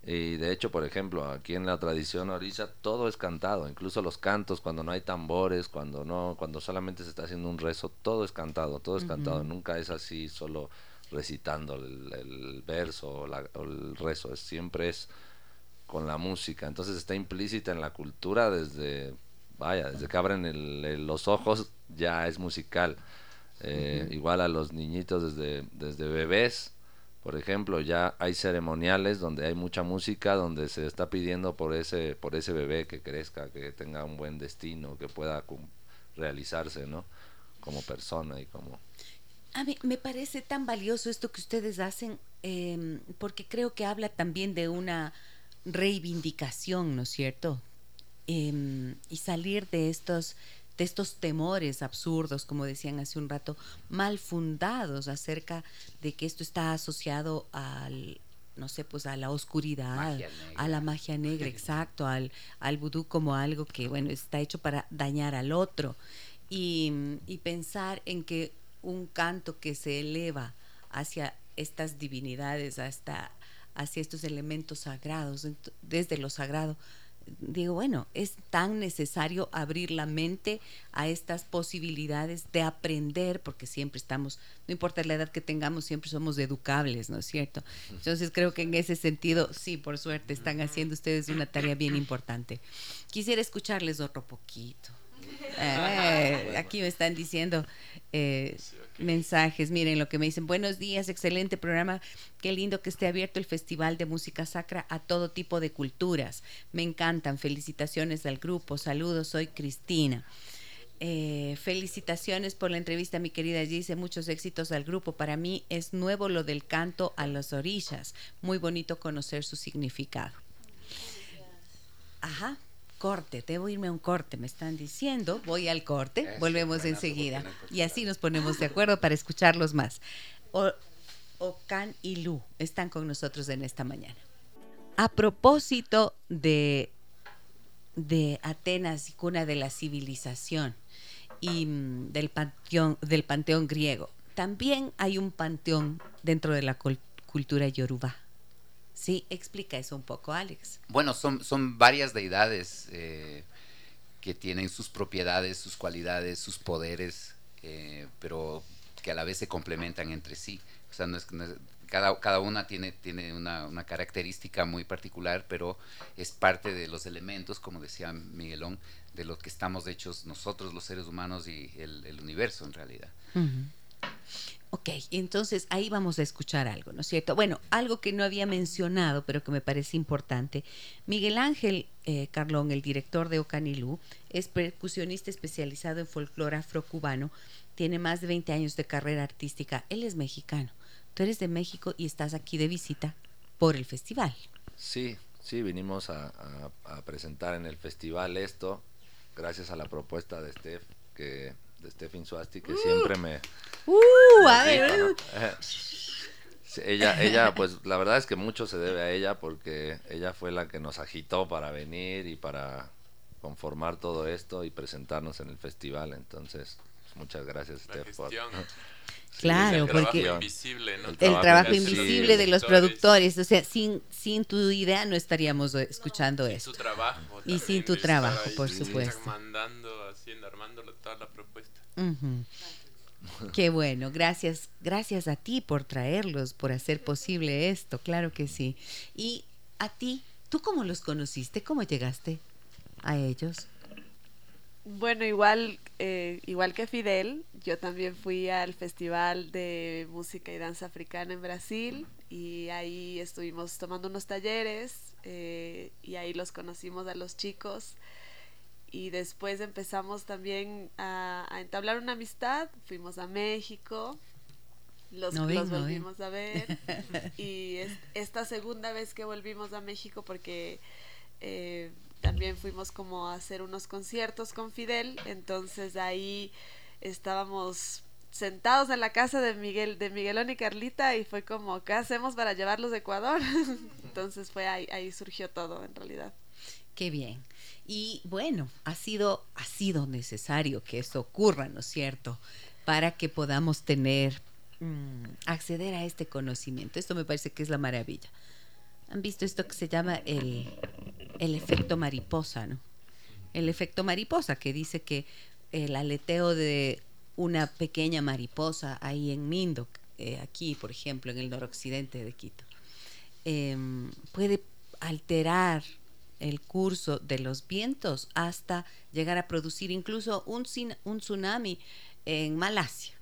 Y de hecho, por ejemplo, aquí en la tradición orilla todo es cantado, incluso los cantos cuando no hay tambores, cuando no, cuando solamente se está haciendo un rezo, todo es cantado, todo es cantado, nunca es así solo recitando el, verso o, el rezo, es, siempre es con la música, entonces está implícita en la cultura desde, vaya, desde que abren los ojos ya es musical. Eh, igual a los niñitos desde, desde bebés, por ejemplo, ya hay ceremoniales donde hay mucha música, donde se está pidiendo por ese, por ese bebé que crezca, que tenga un buen destino, que pueda realizarse, ¿no? Como persona y como a mí me parece tan valioso esto que ustedes hacen, em, porque creo que habla también de una reivindicación, ¿no es cierto? Em, y salir de estos, de estos temores absurdos, como decían hace un rato, mal fundados acerca de que esto está asociado al, no sé, pues a la oscuridad, a la magia negra, exacto, al, al vudú como algo que, bueno, está hecho para dañar al otro. Y, y pensar en que un canto que se eleva hacia estas divinidades, hasta hacia estos elementos sagrados, desde lo sagrado. Digo, bueno, es tan necesario abrir la mente a estas posibilidades de aprender, porque siempre estamos, no importa la edad que tengamos, siempre somos educables, ¿no es cierto? Entonces creo que en ese sentido, sí, por suerte, están haciendo ustedes una tarea bien importante. Quisiera escucharles otro poquito. Eh, aquí me están diciendo eh, mensajes. Miren lo que me dicen. Buenos días, excelente programa. Qué lindo que esté abierto el Festival de Música Sacra a todo tipo de culturas. Me encantan. Felicitaciones al grupo. Saludos, soy Cristina. Eh, felicitaciones por la entrevista, mi querida Dice Muchos éxitos al grupo. Para mí es nuevo lo del canto a las orillas. Muy bonito conocer su significado. Ajá corte, debo irme a un corte, me están diciendo, voy al corte, volvemos enseguida. Y así nos ponemos de acuerdo para escucharlos más. O, Ocan y Lu están con nosotros en esta mañana. A propósito de, de Atenas y cuna de la civilización y mm, del panteón, del panteón griego, también hay un panteón dentro de la cultura yoruba. Sí, explica eso un poco, Alex. Bueno, son, son varias deidades eh, que tienen sus propiedades, sus cualidades, sus poderes, eh, pero que a la vez se complementan entre sí. O sea, no es, cada, cada una tiene, tiene una, una, característica muy particular, pero es parte de los elementos, como decía Miguelón, de los que estamos hechos nosotros, los seres humanos y el, universo en realidad. Ok, entonces ahí vamos a escuchar algo, ¿no es cierto? Bueno, algo que no había mencionado, pero que me parece importante. Miguel Ángel eh, Carlón, el director de Ocanilú, es percusionista especializado en folclore afrocubano, tiene más de 20 años de carrera artística, él es mexicano. Tú eres de México y estás aquí de visita por el festival. Sí, sí, vinimos a, a presentar en el festival esto, gracias a la propuesta de Steph, que de Stefan Suasti, que siempre me... Uh, a ver. Uh. ella, ella, pues la verdad es que mucho se debe a ella porque ella fue la que nos agitó para venir y para conformar todo esto y presentarnos en el festival. Entonces, muchas gracias, Steph. Claro, porque el trabajo, invisible de los productores, o sea, sin, sin tu idea no estaríamos escuchando esto. Y sin tu trabajo, por supuesto. Mandando, haciendo, armando toda la propuesta. Qué bueno, gracias, gracias a ti por traerlos, por hacer posible esto, claro que sí. Y a ti, ¿tú cómo los conociste? ¿Cómo llegaste a ellos? Bueno, igual, eh, igual que Fidel, yo también fui al Festival de Música y Danza Africana en Brasil y ahí estuvimos tomando unos talleres eh, y ahí los conocimos a los chicos. Y después empezamos también a, entablar una amistad, fuimos a México, los, volvimos a ver. Y esta segunda vez que volvimos a México porque... Eh, también fuimos como a hacer unos conciertos con Fidel, entonces ahí estábamos sentados en la casa de Miguel, de Miguelón y Carlita y fue como, ¿qué hacemos para llevarlos a Ecuador? entonces fue ahí, ahí surgió todo en realidad. Qué bien. Y bueno, ha sido, ha sido necesario que esto ocurra, ¿no es cierto? Para que podamos tener, mm, acceder a este conocimiento. Esto me parece que es la maravilla. ¿Han visto esto que se llama el, el efecto mariposa, ¿no? El efecto mariposa, que dice que el aleteo de una pequeña mariposa ahí en Mindo, eh, aquí, por ejemplo, en el noroccidente de Quito, em, puede alterar el curso de los vientos hasta llegar a producir incluso un, un tsunami en Malasia.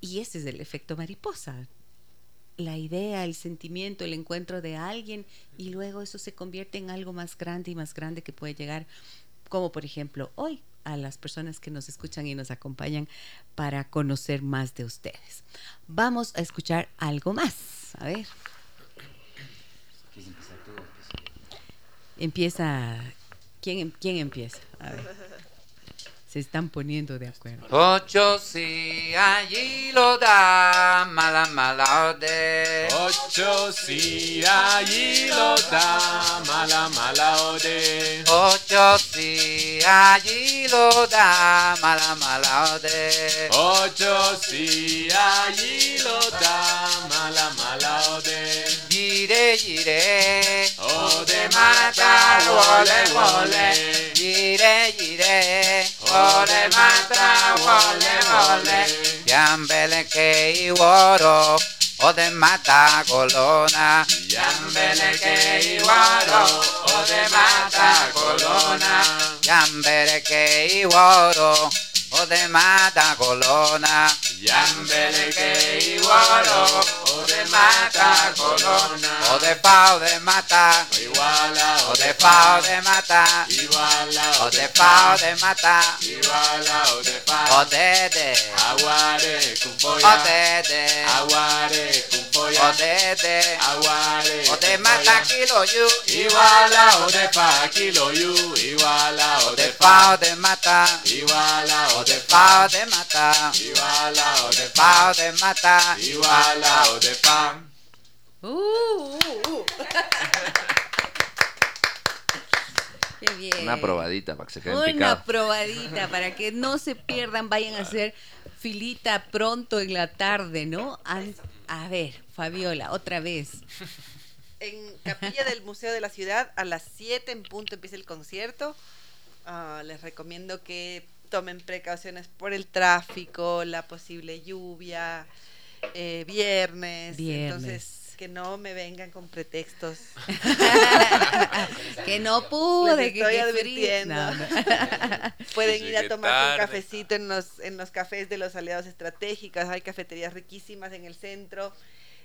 Y ese es el efecto mariposa la idea, el sentimiento, el encuentro de alguien y luego eso se convierte en algo más grande y más grande que puede llegar, como por ejemplo hoy, a las personas que nos escuchan y nos acompañan para conocer más de ustedes. Vamos a escuchar algo más. A ver. Empieza. ¿Quién, quién empieza? A ver se están poniendo de acuerdo. Ocho si allí lo da, mala mala ode. Ocho si allí lo da, mala mala ode. Ocho si allí lo da, mala mala ode. Ocho si allí lo da, mala mala ode. Gire gire, ode mata, wole wole. Gire gire, Wole matra, wole wole. Yambele ke iworo. Ode mata colona. Yambele ke iworo. Ode mata colona. Yambele ke iworo. Ode mata colona. Yambele ke iworo. Ode mata colona. Ode pa ode mata. Iguala. Ode pa ode mata. Iguala. Ode pa ode mata. Iguala. Ode pa. Ode de. Aguare kumpoya. Ode de. Aguare kumpoya. Ode de. Aguare. Ode mata kilo yu. Iguala. Ode pa kilo yu. Iguala. Ode Ode pa pa. ode mata. Iguala. Ode Ode pa pa. ode mata. Iguala. Ode Pa pa. ode mata. Iguala. Ode pa. Uh, uh, uh. Qué bien. Una probadita para que se queden Una picados. probadita para que no se pierdan, vayan a hacer filita pronto en la tarde, ¿no? An- A, ver, Fabiola, otra vez. En Capilla del Museo de la Ciudad, a las 7 en punto empieza el concierto. Ah, les recomiendo que tomen precauciones por el tráfico, la posible lluvia, eh, viernes. Viernes. Entonces, que no me vengan con pretextos. que no pude, Les que, estoy que advirtiendo. No, no. Pueden ir a tomar un cafecito en los, en los cafés de los aliados estratégicos. Hay cafeterías riquísimas en el centro.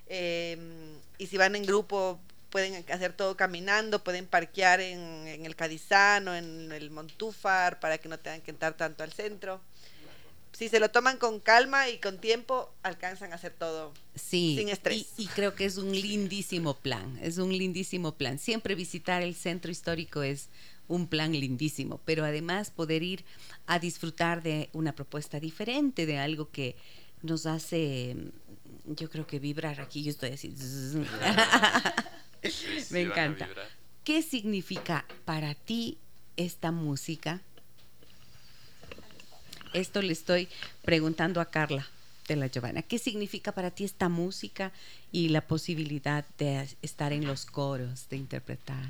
eh, y si van en grupo, pueden hacer todo caminando. Pueden parquear en, en el Cadizano, en el Montúfar, para que no tengan que entrar tanto al centro. Si se lo toman con calma y con tiempo, alcanzan a hacer todo. Sí, Sin estrés. Y, y creo que es un lindísimo plan, es un lindísimo plan. Siempre visitar el centro histórico es un plan lindísimo, pero además poder ir a disfrutar de una propuesta diferente, de algo que nos hace, yo creo que vibrar aquí, yo estoy así. Sí, Me encanta. ¿Qué significa para ti esta música? Esto le estoy preguntando a Carla de la Giovanna. ¿Qué significa para ti esta música y la posibilidad de estar en los coros, de interpretar?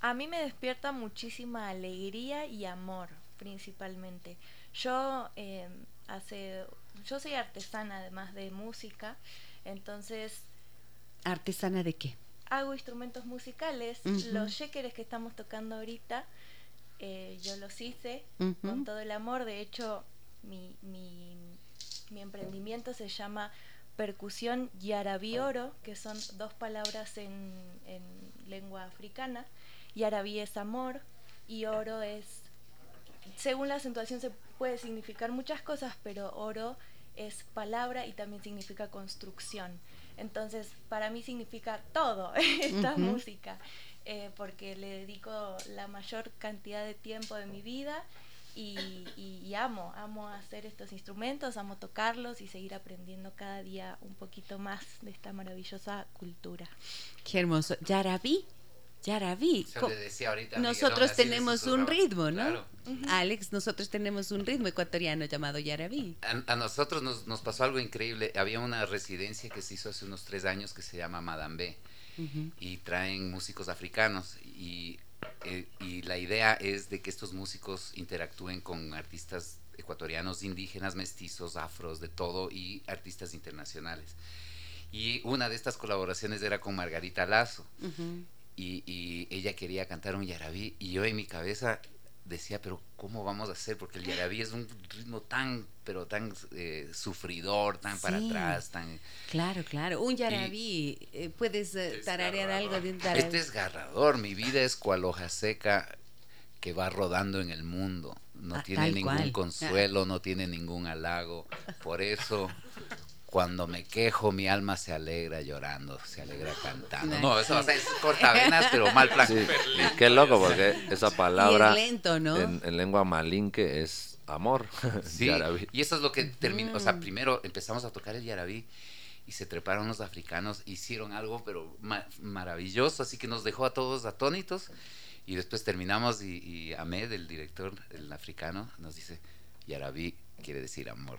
A mí me despierta muchísima alegría y amor, principalmente. Yo eh, hace, yo soy artesana además de música, entonces ¿Artesana de qué? hago instrumentos musicales. Los shakers que estamos tocando ahorita, eh, yo los hice con todo el amor. De hecho, mi, mi, mi emprendimiento se llama Percusión Yarabí Oro, que son dos palabras en, en lengua africana. Yarabí es amor y oro es, según la acentuación se puede significar muchas cosas, pero oro es palabra y también significa construcción. Entonces, para mí significa todo esta música, eh, porque le dedico la mayor cantidad de tiempo de mi vida y, y- y amo, amo hacer estos instrumentos, amo tocarlos y seguir aprendiendo cada día un poquito más de esta maravillosa cultura. Qué hermoso. Yarabí, Yarabí. Eso Co- le decía ahorita Nosotros tenemos un ritmo, ¿no? Claro. Alex, nosotros tenemos un ritmo ecuatoriano llamado Yarabí. A, a nosotros nos, nos pasó algo increíble. Había una residencia que se hizo hace unos tres años que se llama Madame B Y traen músicos africanos. Y, eh, y la idea es de que estos músicos interactúen con artistas ecuatorianos, indígenas, mestizos, afros, de todo y artistas internacionales. Y una de estas colaboraciones era con Margarita Lazo. Y, y ella quería cantar un yarabí y yo en mi cabeza decía, pero ¿cómo vamos a hacer? Porque el yarabí es un ritmo tan, pero tan eh, sufridor, tan para atrás, tan... Claro, claro. Un yarabí. eh, ¿Puedes eh, tararear algo de un yarabí? Este es garrador, mi vida es cual hoja seca que va rodando en el mundo. No Ah, tiene ningún cual. consuelo, no tiene ningún halago. Por eso, cuando me quejo, mi alma se alegra llorando, se alegra cantando. No, eso o sea, es cortavenas, pero mal plan. Sí, y qué loco, porque esa palabra Y es lento, ¿no? en, en lengua malinque es amor. Sí, Yarabí. y eso es lo que terminó, o Mm. sea, primero empezamos a tocar el yarabí y se treparon los africanos, hicieron algo pero ma- maravilloso, así que nos dejó a todos atónitos y después terminamos y, y Ahmed, el director, el africano, nos dice, yarabí quiere decir amor.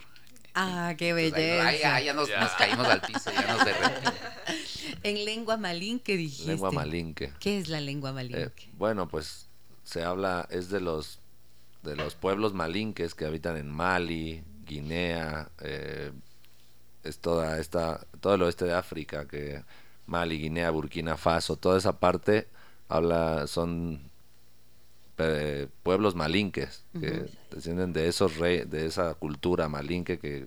Ah, qué belleza. ahí, ahí ya nos, Ya. nos caímos al piso, ya nos derretimos. En lengua malinque dijiste. Lengua malinque. ¿Qué es la lengua Eh, malinque? bueno, pues se habla, es de los de los pueblos malinques que habitan en Mali, Guinea, eh, es toda esta, todo el oeste de África, que Mali, Guinea, Burkina Faso, toda esa parte habla, son eh, pueblos malinques que descienden de esos de esa cultura malinque que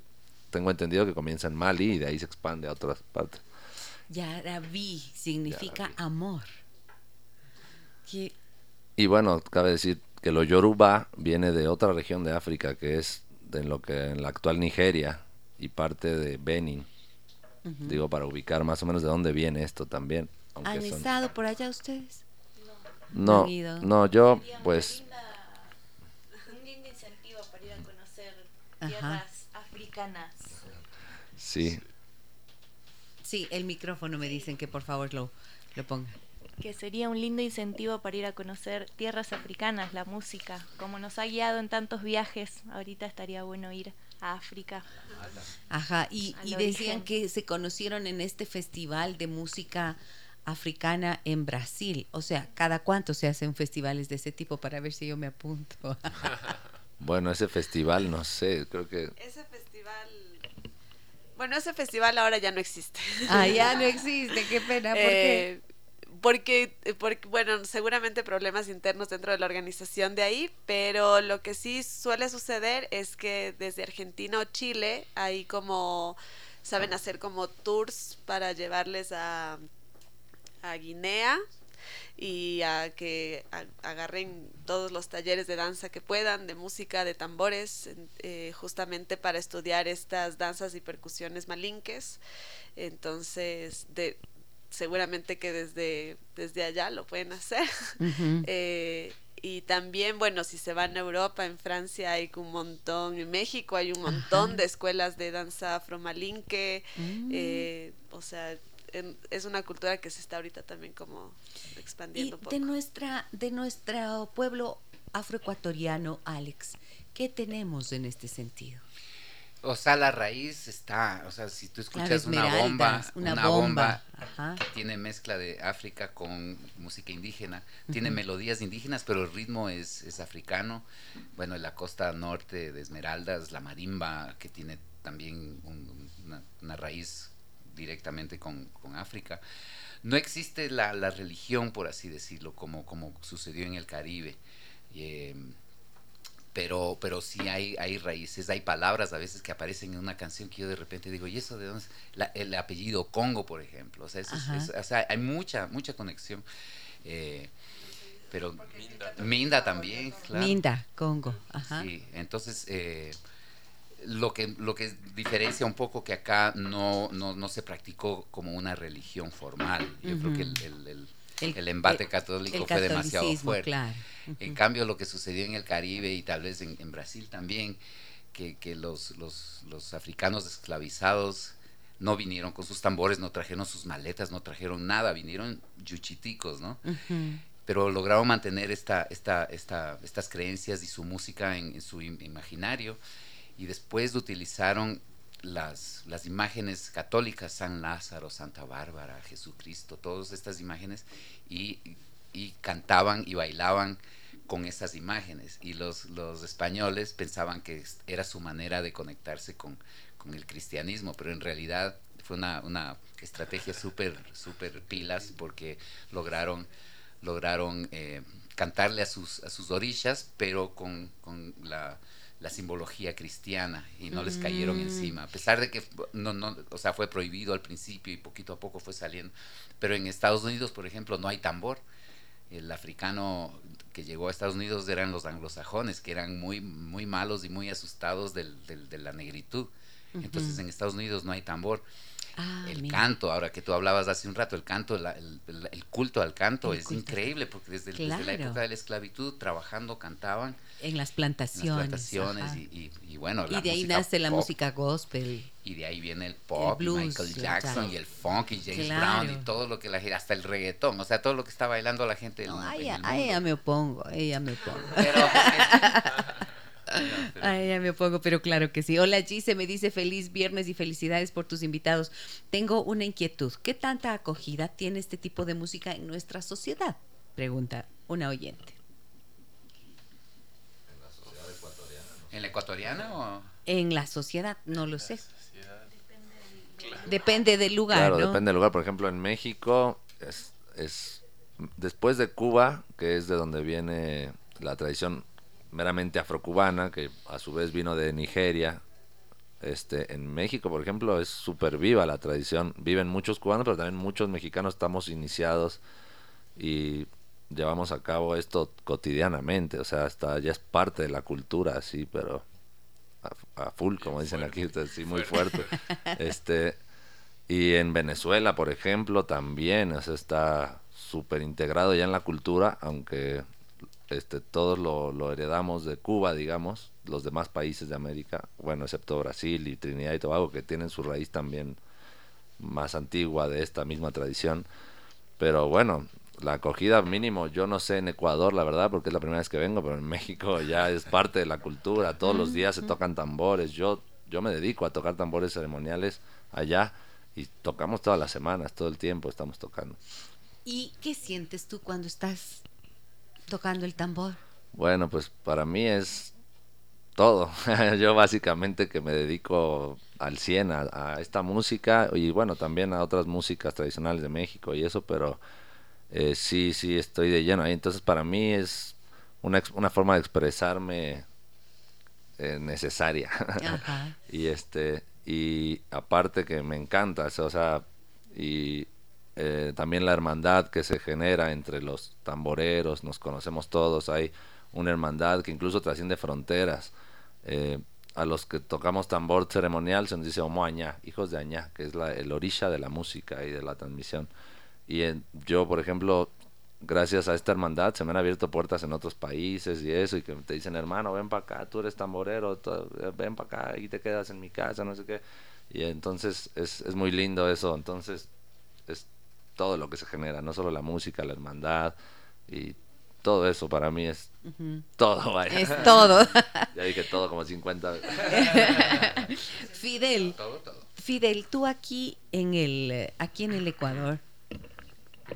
tengo entendido que comienza en Mali y de ahí se expande a otras partes. Yarabí significa amor. ¿Qué- Y bueno, cabe decir que lo yoruba viene de otra región de África, que es de lo que en la actual Nigeria y parte de Benin. Digo, para ubicar más o menos de dónde viene esto también. ¿Han son- estado por allá ustedes? No, no, yo pues un lindo incentivo para ir a conocer Ajá. tierras africanas. sí. Sí, el micrófono me dicen que por favor lo, lo ponga. Que sería un lindo incentivo para ir a conocer tierras africanas, la música. Como nos ha guiado en tantos viajes, ahorita estaría bueno ir a África. Ajá, y, y decían origen. que se conocieron en este festival de música africana en Brasil. O sea, ¿cada cuánto se hacen festivales de ese tipo para ver si yo me apunto? Bueno, ese festival, no sé, creo que Ese festival, Bueno, ese festival ahora ya no existe. Ah, ya no existe, qué pena. ¿Por qué? Eh, porque, porque, bueno, seguramente problemas internos dentro de la organización de ahí, pero lo que sí suele suceder es que desde Argentina o Chile hay como, saben hacer como tours para llevarles a, a Guinea y a que agarren todos los talleres de danza que puedan, de música, de tambores, eh, justamente para estudiar estas danzas y percusiones malinques. Entonces, de, seguramente que desde, desde allá lo pueden hacer. Ujú. Eh, y también, bueno, si se van a Europa, en Francia hay un montón, en México hay un montón Ajá. de escuelas de danza afromalinque, Mm. eh, o sea, en- es una cultura que se está ahorita también como Y expandiendo un poco. de nuestra, de nuestro pueblo afroecuatoriano, Alex, ¿qué tenemos en este sentido? O sea, la raíz está, o sea, si tú escuchas una bomba, una una, bomba, que tiene mezcla de África con música indígena, tiene melodías indígenas, pero el ritmo es, es africano. Bueno, en la costa norte de Esmeraldas, la marimba, que tiene también un- una, una raíz directamente con, con África. No existe la, la religión, por así decirlo, como, como sucedió en el Caribe. Eh, pero, pero sí hay, hay raíces, hay palabras a veces que aparecen en una canción que yo de repente digo, ¿y eso de dónde es? La- el apellido Congo, por ejemplo. O sea, eso es- Ajá. es- o sea, hay mucha, mucha conexión. Eh, pero Minda también, claro. Minda, Congo. Ajá. Sí, entonces eh, lo que lo que diferencia un poco que acá no, no, no se practicó como una religión formal. Yo creo que el, el- el- El- el embate el- católico el fue demasiado fuerte. claro. En cambio, lo que sucedió en el Caribe y tal vez en, en Brasil también, que, que los, los, los africanos esclavizados no vinieron con sus tambores, no trajeron sus maletas, no trajeron nada, vinieron yuchiticos, ¿no? Pero lograron mantener esta, esta, esta, estas creencias y su música en, en su im- imaginario y después utilizaron las, las imágenes católicas, San Lázaro, Santa Bárbara, Jesucristo, todas estas imágenes y, y cantaban y bailaban con esas imágenes. Y los, los españoles pensaban que era su manera de conectarse con, con el cristianismo, pero en realidad fue una, una estrategia súper, súper pilas porque lograron lograron eh, cantarle a sus, a sus orillas, pero con, con la, la simbología cristiana y no les cayeron Mm. encima. A pesar de que no, no, o sea, fue prohibido al principio y poquito a poco fue saliendo. Pero en Estados Unidos, por ejemplo, no hay tambor. El africano que llegó a Estados Unidos eran los anglosajones, que eran muy, muy malos y muy asustados del- del- de la negritud. Entonces en Estados Unidos no hay tambor Ah, el mira. canto, ahora que tú hablabas hace un rato, el canto, la- el, culto al canto El es increíble porque desde, desde la época de la esclavitud trabajando, cantaban En las en plantaciones. las plantaciones ajá. y, y- y bueno, Y la de ahí nace la música gospel. y de ahí viene el pop, y blues, Michael Jackson y el funk y James Claro. Brown y todo lo que la gente, hasta el reggaetón, o sea, todo lo que está bailando la gente en, No, en a el mundo. a ella me opongo, a ella me opongo. Pero- A ella me opongo, pero claro que sí. Hola Gise, me dice feliz viernes y felicidades por tus invitados. Tengo una inquietud. ¿Qué tanta acogida tiene este tipo de música en nuestra sociedad? Pregunta una oyente. ¿En la ecuatoriana o...? En la sociedad, no lo sé. Depende del lugar, Claro, ¿no? depende del lugar. Por ejemplo, en México es, es después de Cuba, que es de donde viene la tradición meramente afrocubana, que a su vez vino de Nigeria. Este, en México, por ejemplo, es súper viva la tradición. Viven muchos cubanos, pero también muchos mexicanos estamos iniciados y llevamos a cabo esto cotidianamente. O sea, hasta ya es parte de la cultura, así, pero a, a full, como dicen aquí, sí, muy fuerte. Este, y en Venezuela, por ejemplo, también o sea, está súper integrado ya en la cultura, aunque este, todos lo, lo heredamos de Cuba, digamos, los demás países de América, bueno, excepto Brasil y Trinidad y Tobago, que tienen su raíz también más antigua de esta misma tradición. Pero bueno, la acogida mínimo, yo no sé en Ecuador, la verdad, porque es la primera vez que vengo, pero en México ya es parte de la cultura. Todos los días se tocan tambores. Yo, yo me dedico a tocar tambores ceremoniales allá y tocamos todas las semanas, todo el tiempo estamos tocando. ¿Y qué sientes tú cuando estás tocando el tambor? Bueno, pues para mí es todo. Yo básicamente que me dedico al 100 a, esta música y bueno, también a otras músicas tradicionales de México y eso, pero eh, sí, sí, estoy de lleno ahí. Entonces para mí es una, una forma de expresarme eh, necesaria. y este, y aparte que me encanta, o sea, y eh, también la hermandad que se genera entre los tamboreros, nos conocemos todos, hay una hermandad que incluso trasciende fronteras. Eh, a los que tocamos tambor ceremonial se nos dice Omo Añá, hijos de Añá, que es el orisha de la música y de la transmisión. Y yo, por ejemplo, gracias a esta hermandad se me han abierto puertas en otros países y eso, y que te dicen, hermano, ven para acá, tú eres tamborero, ven para acá y te quedas en mi casa, no sé qué. Y entonces es, es muy lindo eso, entonces es todo lo que se genera, no solo la música, la hermandad y todo eso para mí es todo, vaya. Es todo. ya dije todo como 50 veces. Fidel. Fidel, tú aquí en el aquí en el Ecuador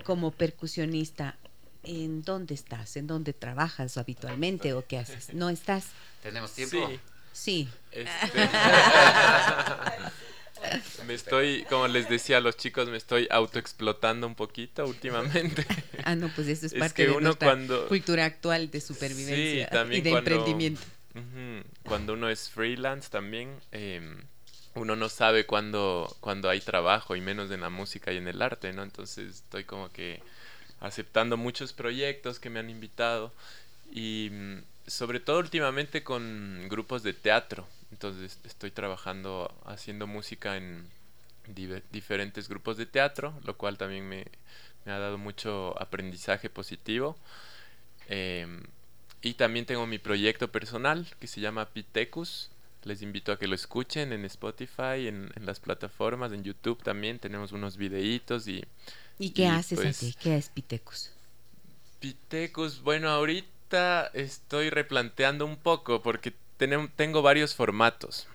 como percusionista, ¿en dónde estás? ¿En dónde trabajas habitualmente o qué haces? ¿No estás? ¿Tenemos tiempo? Sí. Sí. Este... me estoy, como les decía a los chicos, me estoy autoexplotando un poquito últimamente. Ah, no, pues eso es parte de nuestra cultura actual de supervivencia y de emprendimiento. cuando uno es freelance también, em, uno no sabe cuándo, cuando hay trabajo, y menos en la música y en el arte, ¿no? Entonces estoy como que aceptando muchos proyectos que me han invitado y mm, sobre todo últimamente con grupos de teatro. Entonces estoy trabajando haciendo música en diferentes grupos de teatro, lo cual también me, ha dado mucho aprendizaje positivo. Em, y también tengo mi proyecto personal que se llama Pitecus. Les invito a que lo escuchen en Spotify, en, las plataformas, en YouTube también. Tenemos unos videitos y... ¿Y qué haces pues, aquí? ¿Qué es Pitecus? Pitecus, bueno, ahorita estoy replanteando un poco porque tengo varios formatos.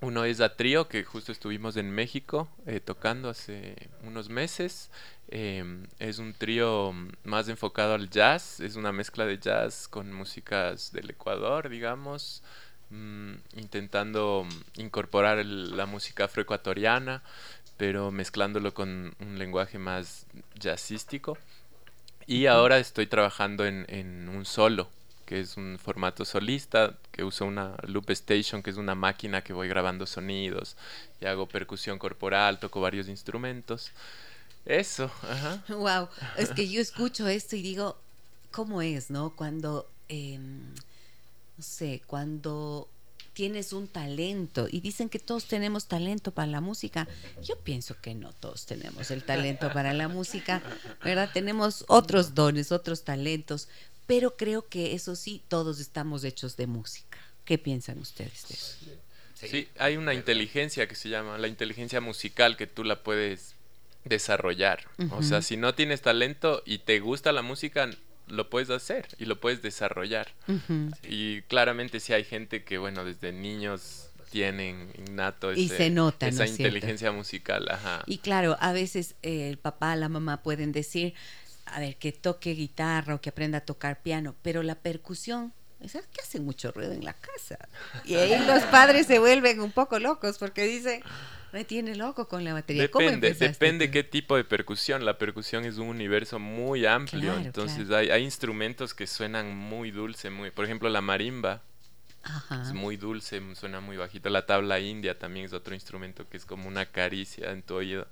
Uno es a trío, que justo estuvimos en México eh, tocando hace unos meses. Em, es un trío más enfocado al jazz, es una mezcla de jazz con músicas del Ecuador, digamos, mm, intentando incorporar la música afroecuatoriana, pero mezclándolo con un lenguaje más jazzístico. Y ahora estoy trabajando en un solo, que es un formato solista, que uso una Loop Station, que es una máquina que voy grabando sonidos y hago percusión corporal, toco varios instrumentos. Eso, ajá. Wow, es que yo escucho esto y digo, ¿cómo es, no? Cuando, em, no sé, cuando tienes un talento y dicen que todos tenemos talento para la música. Yo pienso que no todos tenemos el talento para la música, ¿verdad? Tenemos otros dones, otros talentos, pero creo que eso sí, todos estamos hechos de música. ¿Qué piensan ustedes de eso? Sí, hay una inteligencia que se llama la inteligencia musical que tú la puedes desarrollar. O sea, si no tienes talento y te gusta la música, lo puedes hacer y lo puedes desarrollar. Y claramente si hay gente que, bueno, desde niños tienen innato y se nota, esa inteligencia musical. Ajá. Y claro, a veces eh, el papá, la mamá pueden decir, a ver, que toque guitarra o que aprenda a tocar piano, pero la percusión, es que hace mucho ruido en la casa. Y ahí los padres se vuelven un poco locos porque dicen, me tiene loco con la batería. Depende, depende qué tipo de percusión. La percusión es un universo muy amplio, entonces Hay, hay instrumentos que suenan muy dulce, muy, por ejemplo la marimba es muy dulce, suena muy bajito. La tabla india también es otro instrumento que es como una caricia en tu oído.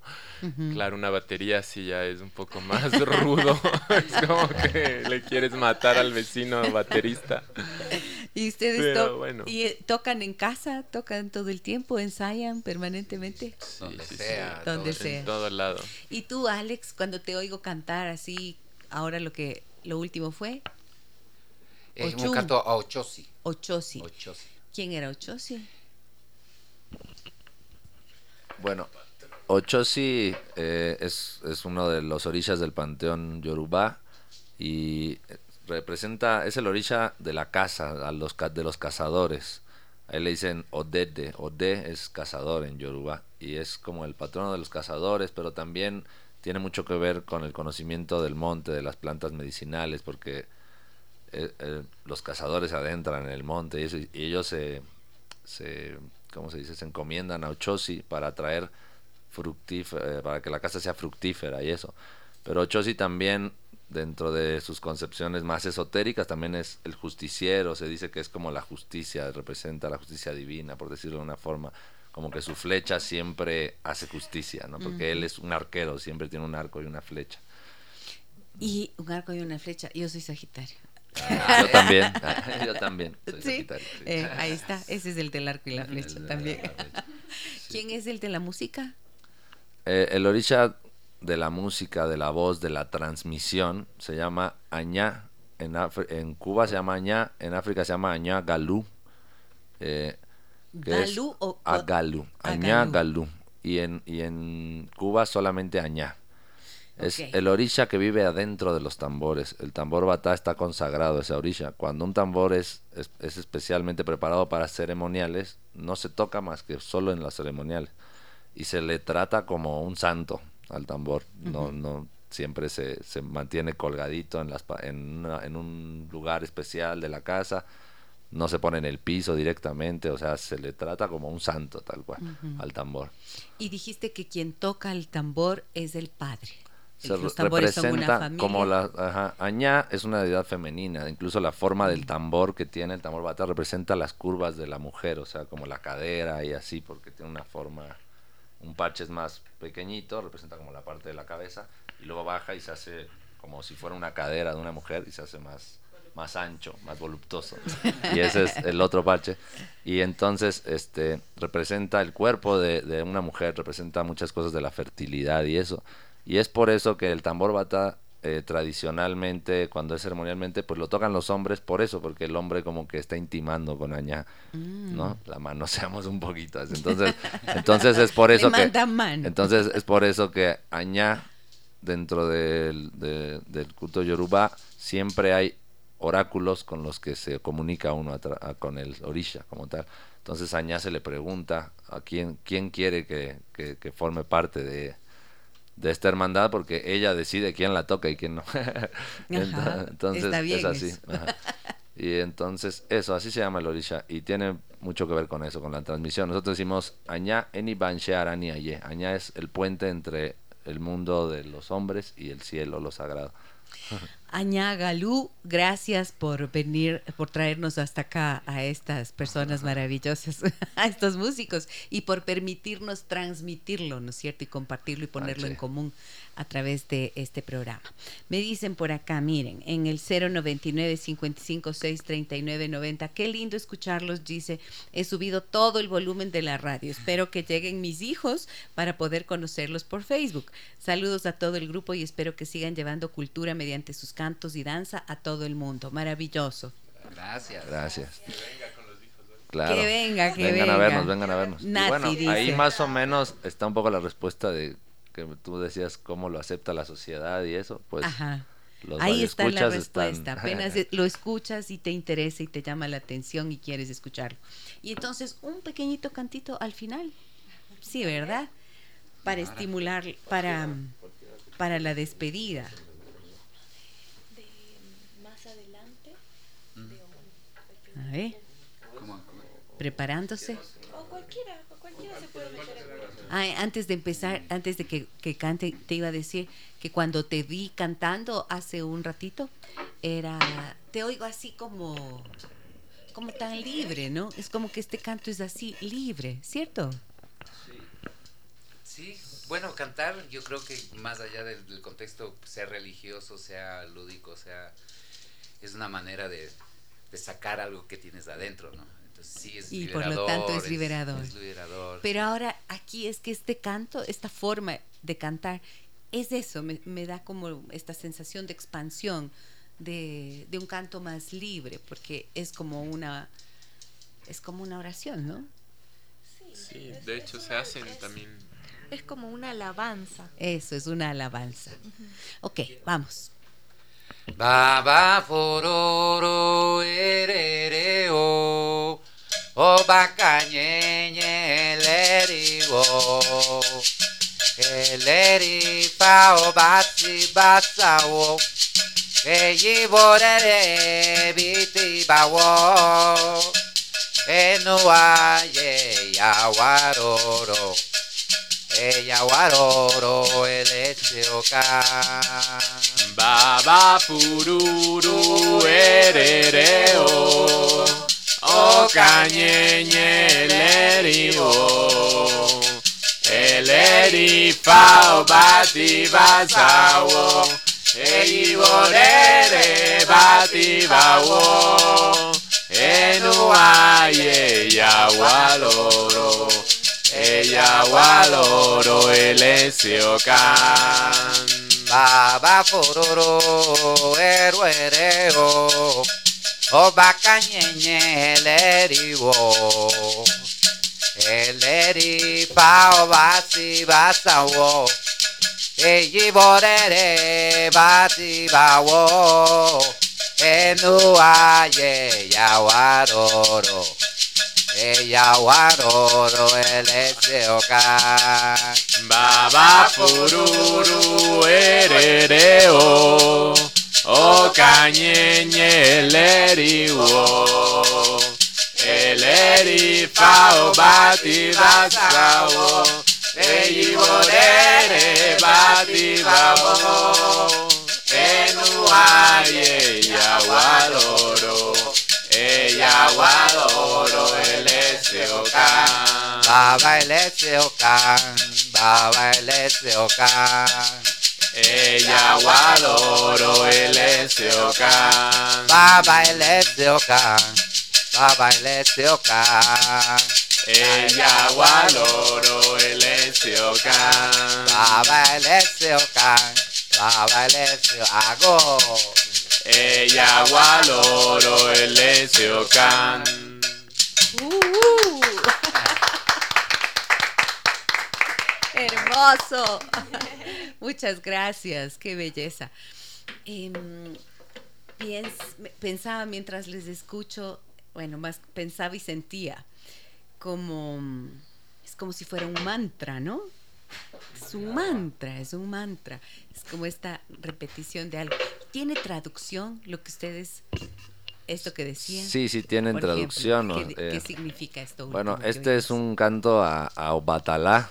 Claro, una batería sí ya es un poco más rudo. es como que le quieres matar al vecino baterista. ¿Y ustedes ¿Y, eh, tocan en casa? ¿Tocan todo el tiempo? ¿Ensayan permanentemente? donde sea. donde sea. En todo lado. ¿Y tú, Alex, cuando te oigo cantar así, ahora lo que lo último fue? Eh, un canto a Ochosi. Ochosi. ¿Quién era Ochosi? Bueno, Ochosi eh, es, es, uno de los orillas del panteón Yoruba y representa, es el orilla de la casa, a los, de los cazadores. Ahí le dicen Odede, Ode es cazador en Yoruba y es como el patrono de los cazadores, pero también tiene mucho que ver con el conocimiento del monte, de las plantas medicinales, porque eh, eh, los cazadores adentran en el monte y, eso, y ellos se, se, ¿cómo se dice? Se encomiendan a Ochosi para traer fructífera, para que la casa sea fructífera y eso. Pero Ochosi también dentro de sus concepciones más esotéricas también es el justiciero, se dice que es como la justicia, representa la justicia divina, por decirlo de una forma, como que su flecha siempre hace justicia, ¿no? Porque él es un arquero, siempre tiene un arco y una flecha. Y un arco y una flecha, yo soy Sagitario. Ah, yo también, yo también. Soy ¿Sí? Sagitario, sí. Eh, ahí está, ese es el del arco y la flecha El también. la flecha. ¿Quién es el de la música? Eh, el orisha de la música, de la voz, de la transmisión, se llama Añá. En, Afri- en Cuba se llama Añá, en África se llama Añá Galú. eh, ¿Galú o- o- Agalú? Añá. Galú. Y en, y en Cuba solamente Añá. Es el orisha que vive adentro de los tambores. El tambor batá está consagrado, ese orisha. Cuando un tambor es, es, es especialmente preparado para ceremoniales, no se toca más que solo en las ceremoniales. Y se le trata como un santo al tambor. No, no siempre se, se mantiene colgadito en, las, en, una- en un lugar especial de la casa. No se pone en el piso directamente, o sea, se le trata como un santo tal cual al tambor. Y dijiste que quien toca el tambor es el padre. Se los re- tambores son una representa como la ajá, Añá es una deidad femenina incluso la forma del tambor que tiene el tambor bata representa las curvas de la mujer o sea como la cadera y así porque tiene una forma un parche es más pequeñito representa como la parte de la cabeza y luego baja y se hace como si fuera una cadera de una mujer y se hace más más ancho, más voluptuoso. Y ese es el otro parche. Y entonces este representa el cuerpo de, de una mujer, representa muchas cosas de la fertilidad y eso. Y es por eso que el tambor bata eh, tradicionalmente, cuando es ceremonialmente, pues lo tocan los hombres por eso, porque el hombre como que está intimando con Añá, Mm. ¿no? La manoseamos un poquito. así. Entonces, entonces es por eso que... mano. Entonces es por eso que Añá, dentro del, de- del culto Yoruba, siempre hay oráculos con los que se comunica uno a tra- a- con el orisha como tal. Entonces Añá se le pregunta a quién, quién quiere que, que- que forme parte de, de esta hermandad porque ella decide quién la toca y quién no. Ento- entonces está bien es así. eso. ajá. Y entonces eso, así se llama el orisha y tiene mucho que ver con eso, con la transmisión. Nosotros decimos Añá eni banche arani aye. Añá es el puente entre el mundo de los hombres y el cielo, lo sagrado. Añá Galú, gracias por venir, por traernos hasta acá a estas personas maravillosas, a estos músicos y por permitirnos transmitirlo, ¿no es cierto? Y compartirlo y ponerlo en común a través de este programa. Me dicen por acá, miren, en el 099 556 3990, qué lindo escucharlos, dice, he subido todo el volumen de la radio, espero que lleguen mis hijos para poder conocerlos por Facebook. Saludos a todo el grupo y espero que sigan llevando cultura mediante sus cantos y danza a todo el mundo. Maravilloso. Gracias. Gracias. Claro. Que venga, que vengan a venga. vernos, vengan a vernos. Y bueno, ahí más o menos está un poco la respuesta de que tú decías cómo lo acepta la sociedad y eso, pues Ajá. los Ahí está la respuesta. están- Apenas lo escuchas y te interesa y te llama la atención y quieres escucharlo. Y entonces un pequeñito cantito al final. Sí, ¿verdad? Para estimular, para, para la despedida. De más adelante. A ver, preparándose. O cualquiera se puede meter en Ay, antes de empezar, antes de que, que cante, te iba a decir que cuando te vi cantando hace un ratito, era, te oigo así como, como tan libre, ¿no? Es como que este canto es así, libre, ¿cierto? Sí, bueno, cantar, yo creo que más allá del, del contexto, sea religioso, sea lúdico, sea. es una manera de, de sacar algo que tienes adentro, ¿no? Entonces sí es Y por lo tanto es liberador. Es, liberador. Pero ahora aquí es que este canto, esta forma de cantar, es eso, me, me da como esta sensación de expansión, de, de un canto más libre, porque es como una, es como una oración, ¿no? Sí, de hecho se hacen también. Es como una alabanza. Eso es una alabanza. Ok, vamos. Baba fororo erereo obaka nyenye leri wo eleri pa obatzi batzawo eyi borere biti bawo enua ye yawaroro e yawaroro eletzeoka baba pururu erereo Okanyenye eleri o Eleri fao bati bazawo Egi borere bati bawo Enu aie loro Ella waloro eleziokan Baba fororo eruereo. Obaka nyenye eleri wo Eleri pao bati bata wo Eyi borere bati ba wo Enu aye yawaroro Eyawaroro elete oka Baba pururu erereo O okainen eleri uo Eleri fao bat idazau Egi bodere bat idazau Enuari eia waloro Eia waloro elezeoka Baba elezeoka Baba elezeoka Baba elezeoka Ella wadoro el eseoka Baba el eseoka Baba el eseoka Ella waloro el eseoka Baba el eseoka Baba el eseoka Ella waloro el eseoka Uh. Hermoso. Muchas gracias, qué belleza. Em, piens- pensaba mientras les escucho, bueno, más pensaba y sentía como es como si fuera un mantra, ¿no? Es un mantra, es un mantra. Es como esta repetición de algo. ¿Tiene traducción lo que ustedes, esto que decían? Sí, sí tienen Por traducción. ¿qué, qué Eh, significa esto? Bueno, este es un canto a, a Obatalá,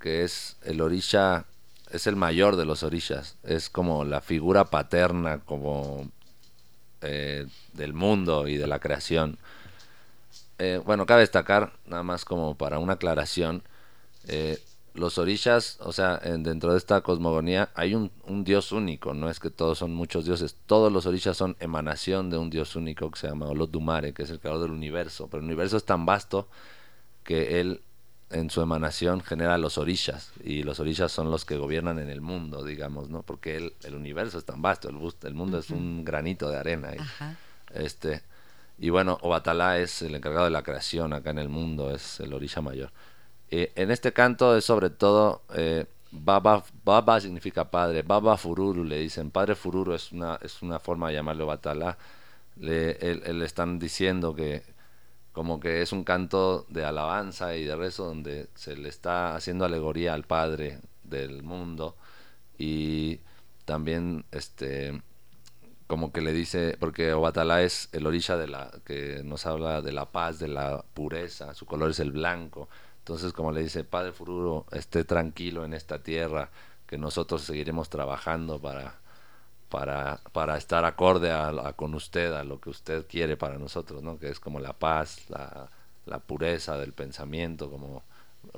que es el orisha, es el mayor de los orishas. Es como la figura paterna, como eh, del mundo y de la creación. Eh, bueno, cabe destacar, nada más como para una aclaración, eh, los orishas, o sea, en- dentro de esta cosmogonía hay un, dios único, no es que todos son muchos dioses, todos los orishas son emanación de un dios único que se llama Olodumare, que es el creador del universo, pero el universo es tan vasto que él en su emanación genera los orishas y los orishas son los que gobiernan en el mundo, digamos, ¿no? Porque el universo es tan vasto, el, mundo es un granito de arena. y- Ajá. este, y bueno, Obatalá es el encargado de la creación acá en el mundo, es el orisha mayor. Eh, en este canto es sobre todo, eh, Baba, Baba significa padre, Baba Fururu le dicen, padre Fururu es una, es una forma de llamarle Obatalá. Le, él- él le están diciendo que como que es un canto de alabanza y de rezo donde se le está haciendo alegoría al Padre del mundo y también este como que le dice porque Obatalá es el orisha de la que nos habla de la paz, de la pureza, su color es el blanco. Entonces, como le dice, Padre Fururo, esté tranquilo en esta tierra, que nosotros seguiremos trabajando para para, para estar acorde a, a- con usted, a lo que usted quiere para nosotros, ¿no? Que es como la paz, la, la pureza del pensamiento, como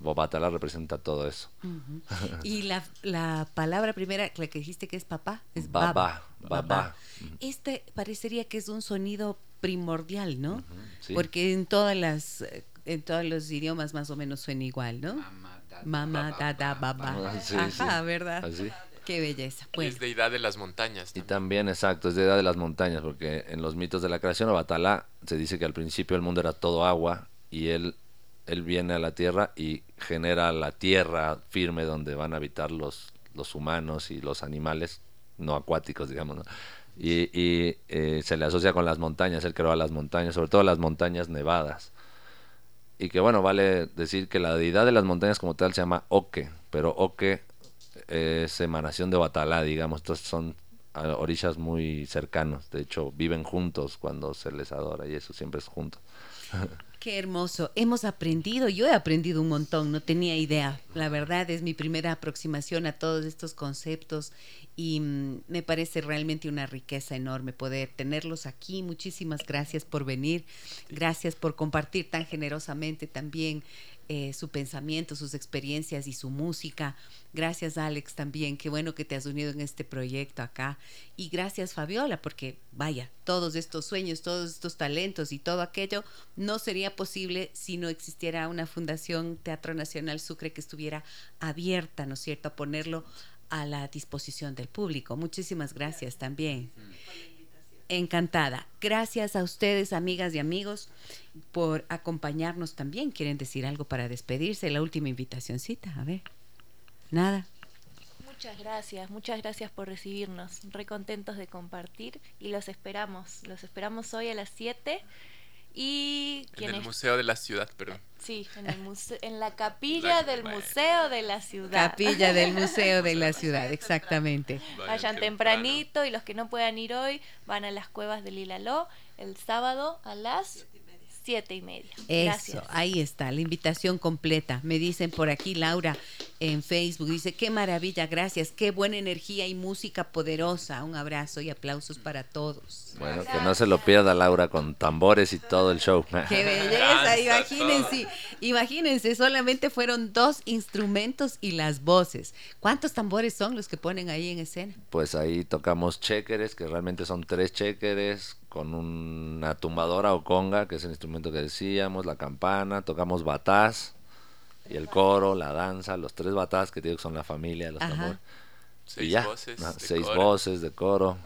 Bobatala representa todo eso. Y la, la palabra primera, la que dijiste que es papá, es baba. Baba, baba. Este parecería que es un sonido primordial, ¿no? sí. Porque en todas las en todos los idiomas más o menos suena igual, ¿no? Mamá, dada, baba. Ah, sí, Ajá, sí. ¿verdad? Así. Qué belleza. Bueno, Es deidad de las montañas. Y también. exacto, es de edad de las montañas, porque en los mitos de la creación, Obatalá se dice que al principio el mundo era todo agua y él, él viene a la tierra y genera la tierra firme donde van a habitar los, los humanos y los animales no acuáticos, digamos. ¿no? Y, y, eh, se le asocia con las montañas, él creó a las montañas, sobre todo las montañas nevadas. Y que bueno, vale decir que la deidad de las montañas como tal se llama Oke, pero Oke es emanación de Batalá, digamos. Entonces son orillas muy cercanos. De hecho, viven juntos cuando se les adora y eso siempre es junto. Qué hermoso. Hemos aprendido, yo he aprendido un montón, no tenía idea. La verdad es mi primera aproximación a todos estos conceptos y mm, me parece realmente una riqueza enorme poder tenerlos aquí. Muchísimas gracias por venir, gracias por compartir tan generosamente también eh, su pensamiento, sus experiencias y su música. Gracias Alex también, qué bueno que te has unido en este proyecto acá. Y gracias Fabiola, porque vaya, todos estos sueños, todos estos talentos y todo aquello no sería posible si no existiera una Fundación Teatro Nacional Sucre que estuviera abierta, ¿no es cierto?, a ponerlo a la disposición del público. Muchísimas gracias también. Encantada. Gracias a ustedes, amigas y amigos, por acompañarnos también. ¿Quieren decir algo para despedirse? La última invitacióncita, a ver. Nada. Muchas gracias, muchas gracias por recibirnos. Recontentos de compartir y los esperamos. Los esperamos hoy a las 7 y en el Museo de la Ciudad, perdón. Sí, en, el en la capilla del Museo de la Ciudad. Capilla del Museo de la Ciudad, exactamente. Vayan tempranito y los que no puedan ir hoy van a las cuevas del Ilaló el sábado a las siete y media. Eso, ahí está, la invitación completa. Me dicen por aquí, Laura, en Facebook, dice, qué maravilla, gracias, qué buena energía y música poderosa. Un abrazo y aplausos para todos. Bueno, que no se lo pierda Laura con tambores y todo el show. Qué belleza, imagínense, imagínense, solamente fueron dos instrumentos y las voces. ¿Cuántos tambores son los que ponen ahí en escena? Pues ahí tocamos chequeres, que realmente son tres chequeres, con una tumbadora o conga, que es el instrumento que decíamos, la campana, tocamos batás y el coro, la danza, los tres batás que digo que son la familia, los tambores. Seis voces. de seis voces de coro.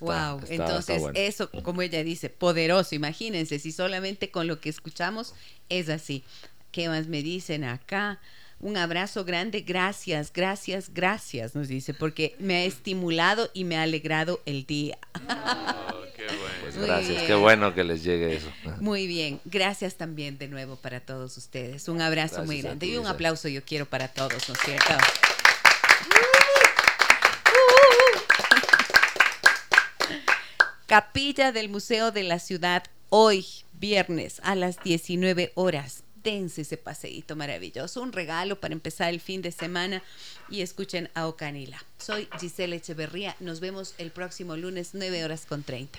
wow, entonces eso, como ella dice, poderoso. Imagínense, si solamente con lo que escuchamos es así. ¿Qué más me dicen acá? Un abrazo grande, gracias, gracias, gracias, nos dice, porque me ha estimulado y me ha alegrado el día. Pues gracias, qué bueno que les llegue eso. Muy bien, gracias también de nuevo para todos ustedes. Un abrazo muy grande y un aplauso yo quiero para todos, ¿no es cierto? Capilla del Museo de la Ciudad hoy, viernes a las 19 horas. Dense ese paseíto maravilloso, un regalo para empezar el fin de semana y escuchen a Ocanila. Soy Giselle Echeverría, nos vemos el próximo lunes 9 horas con 30.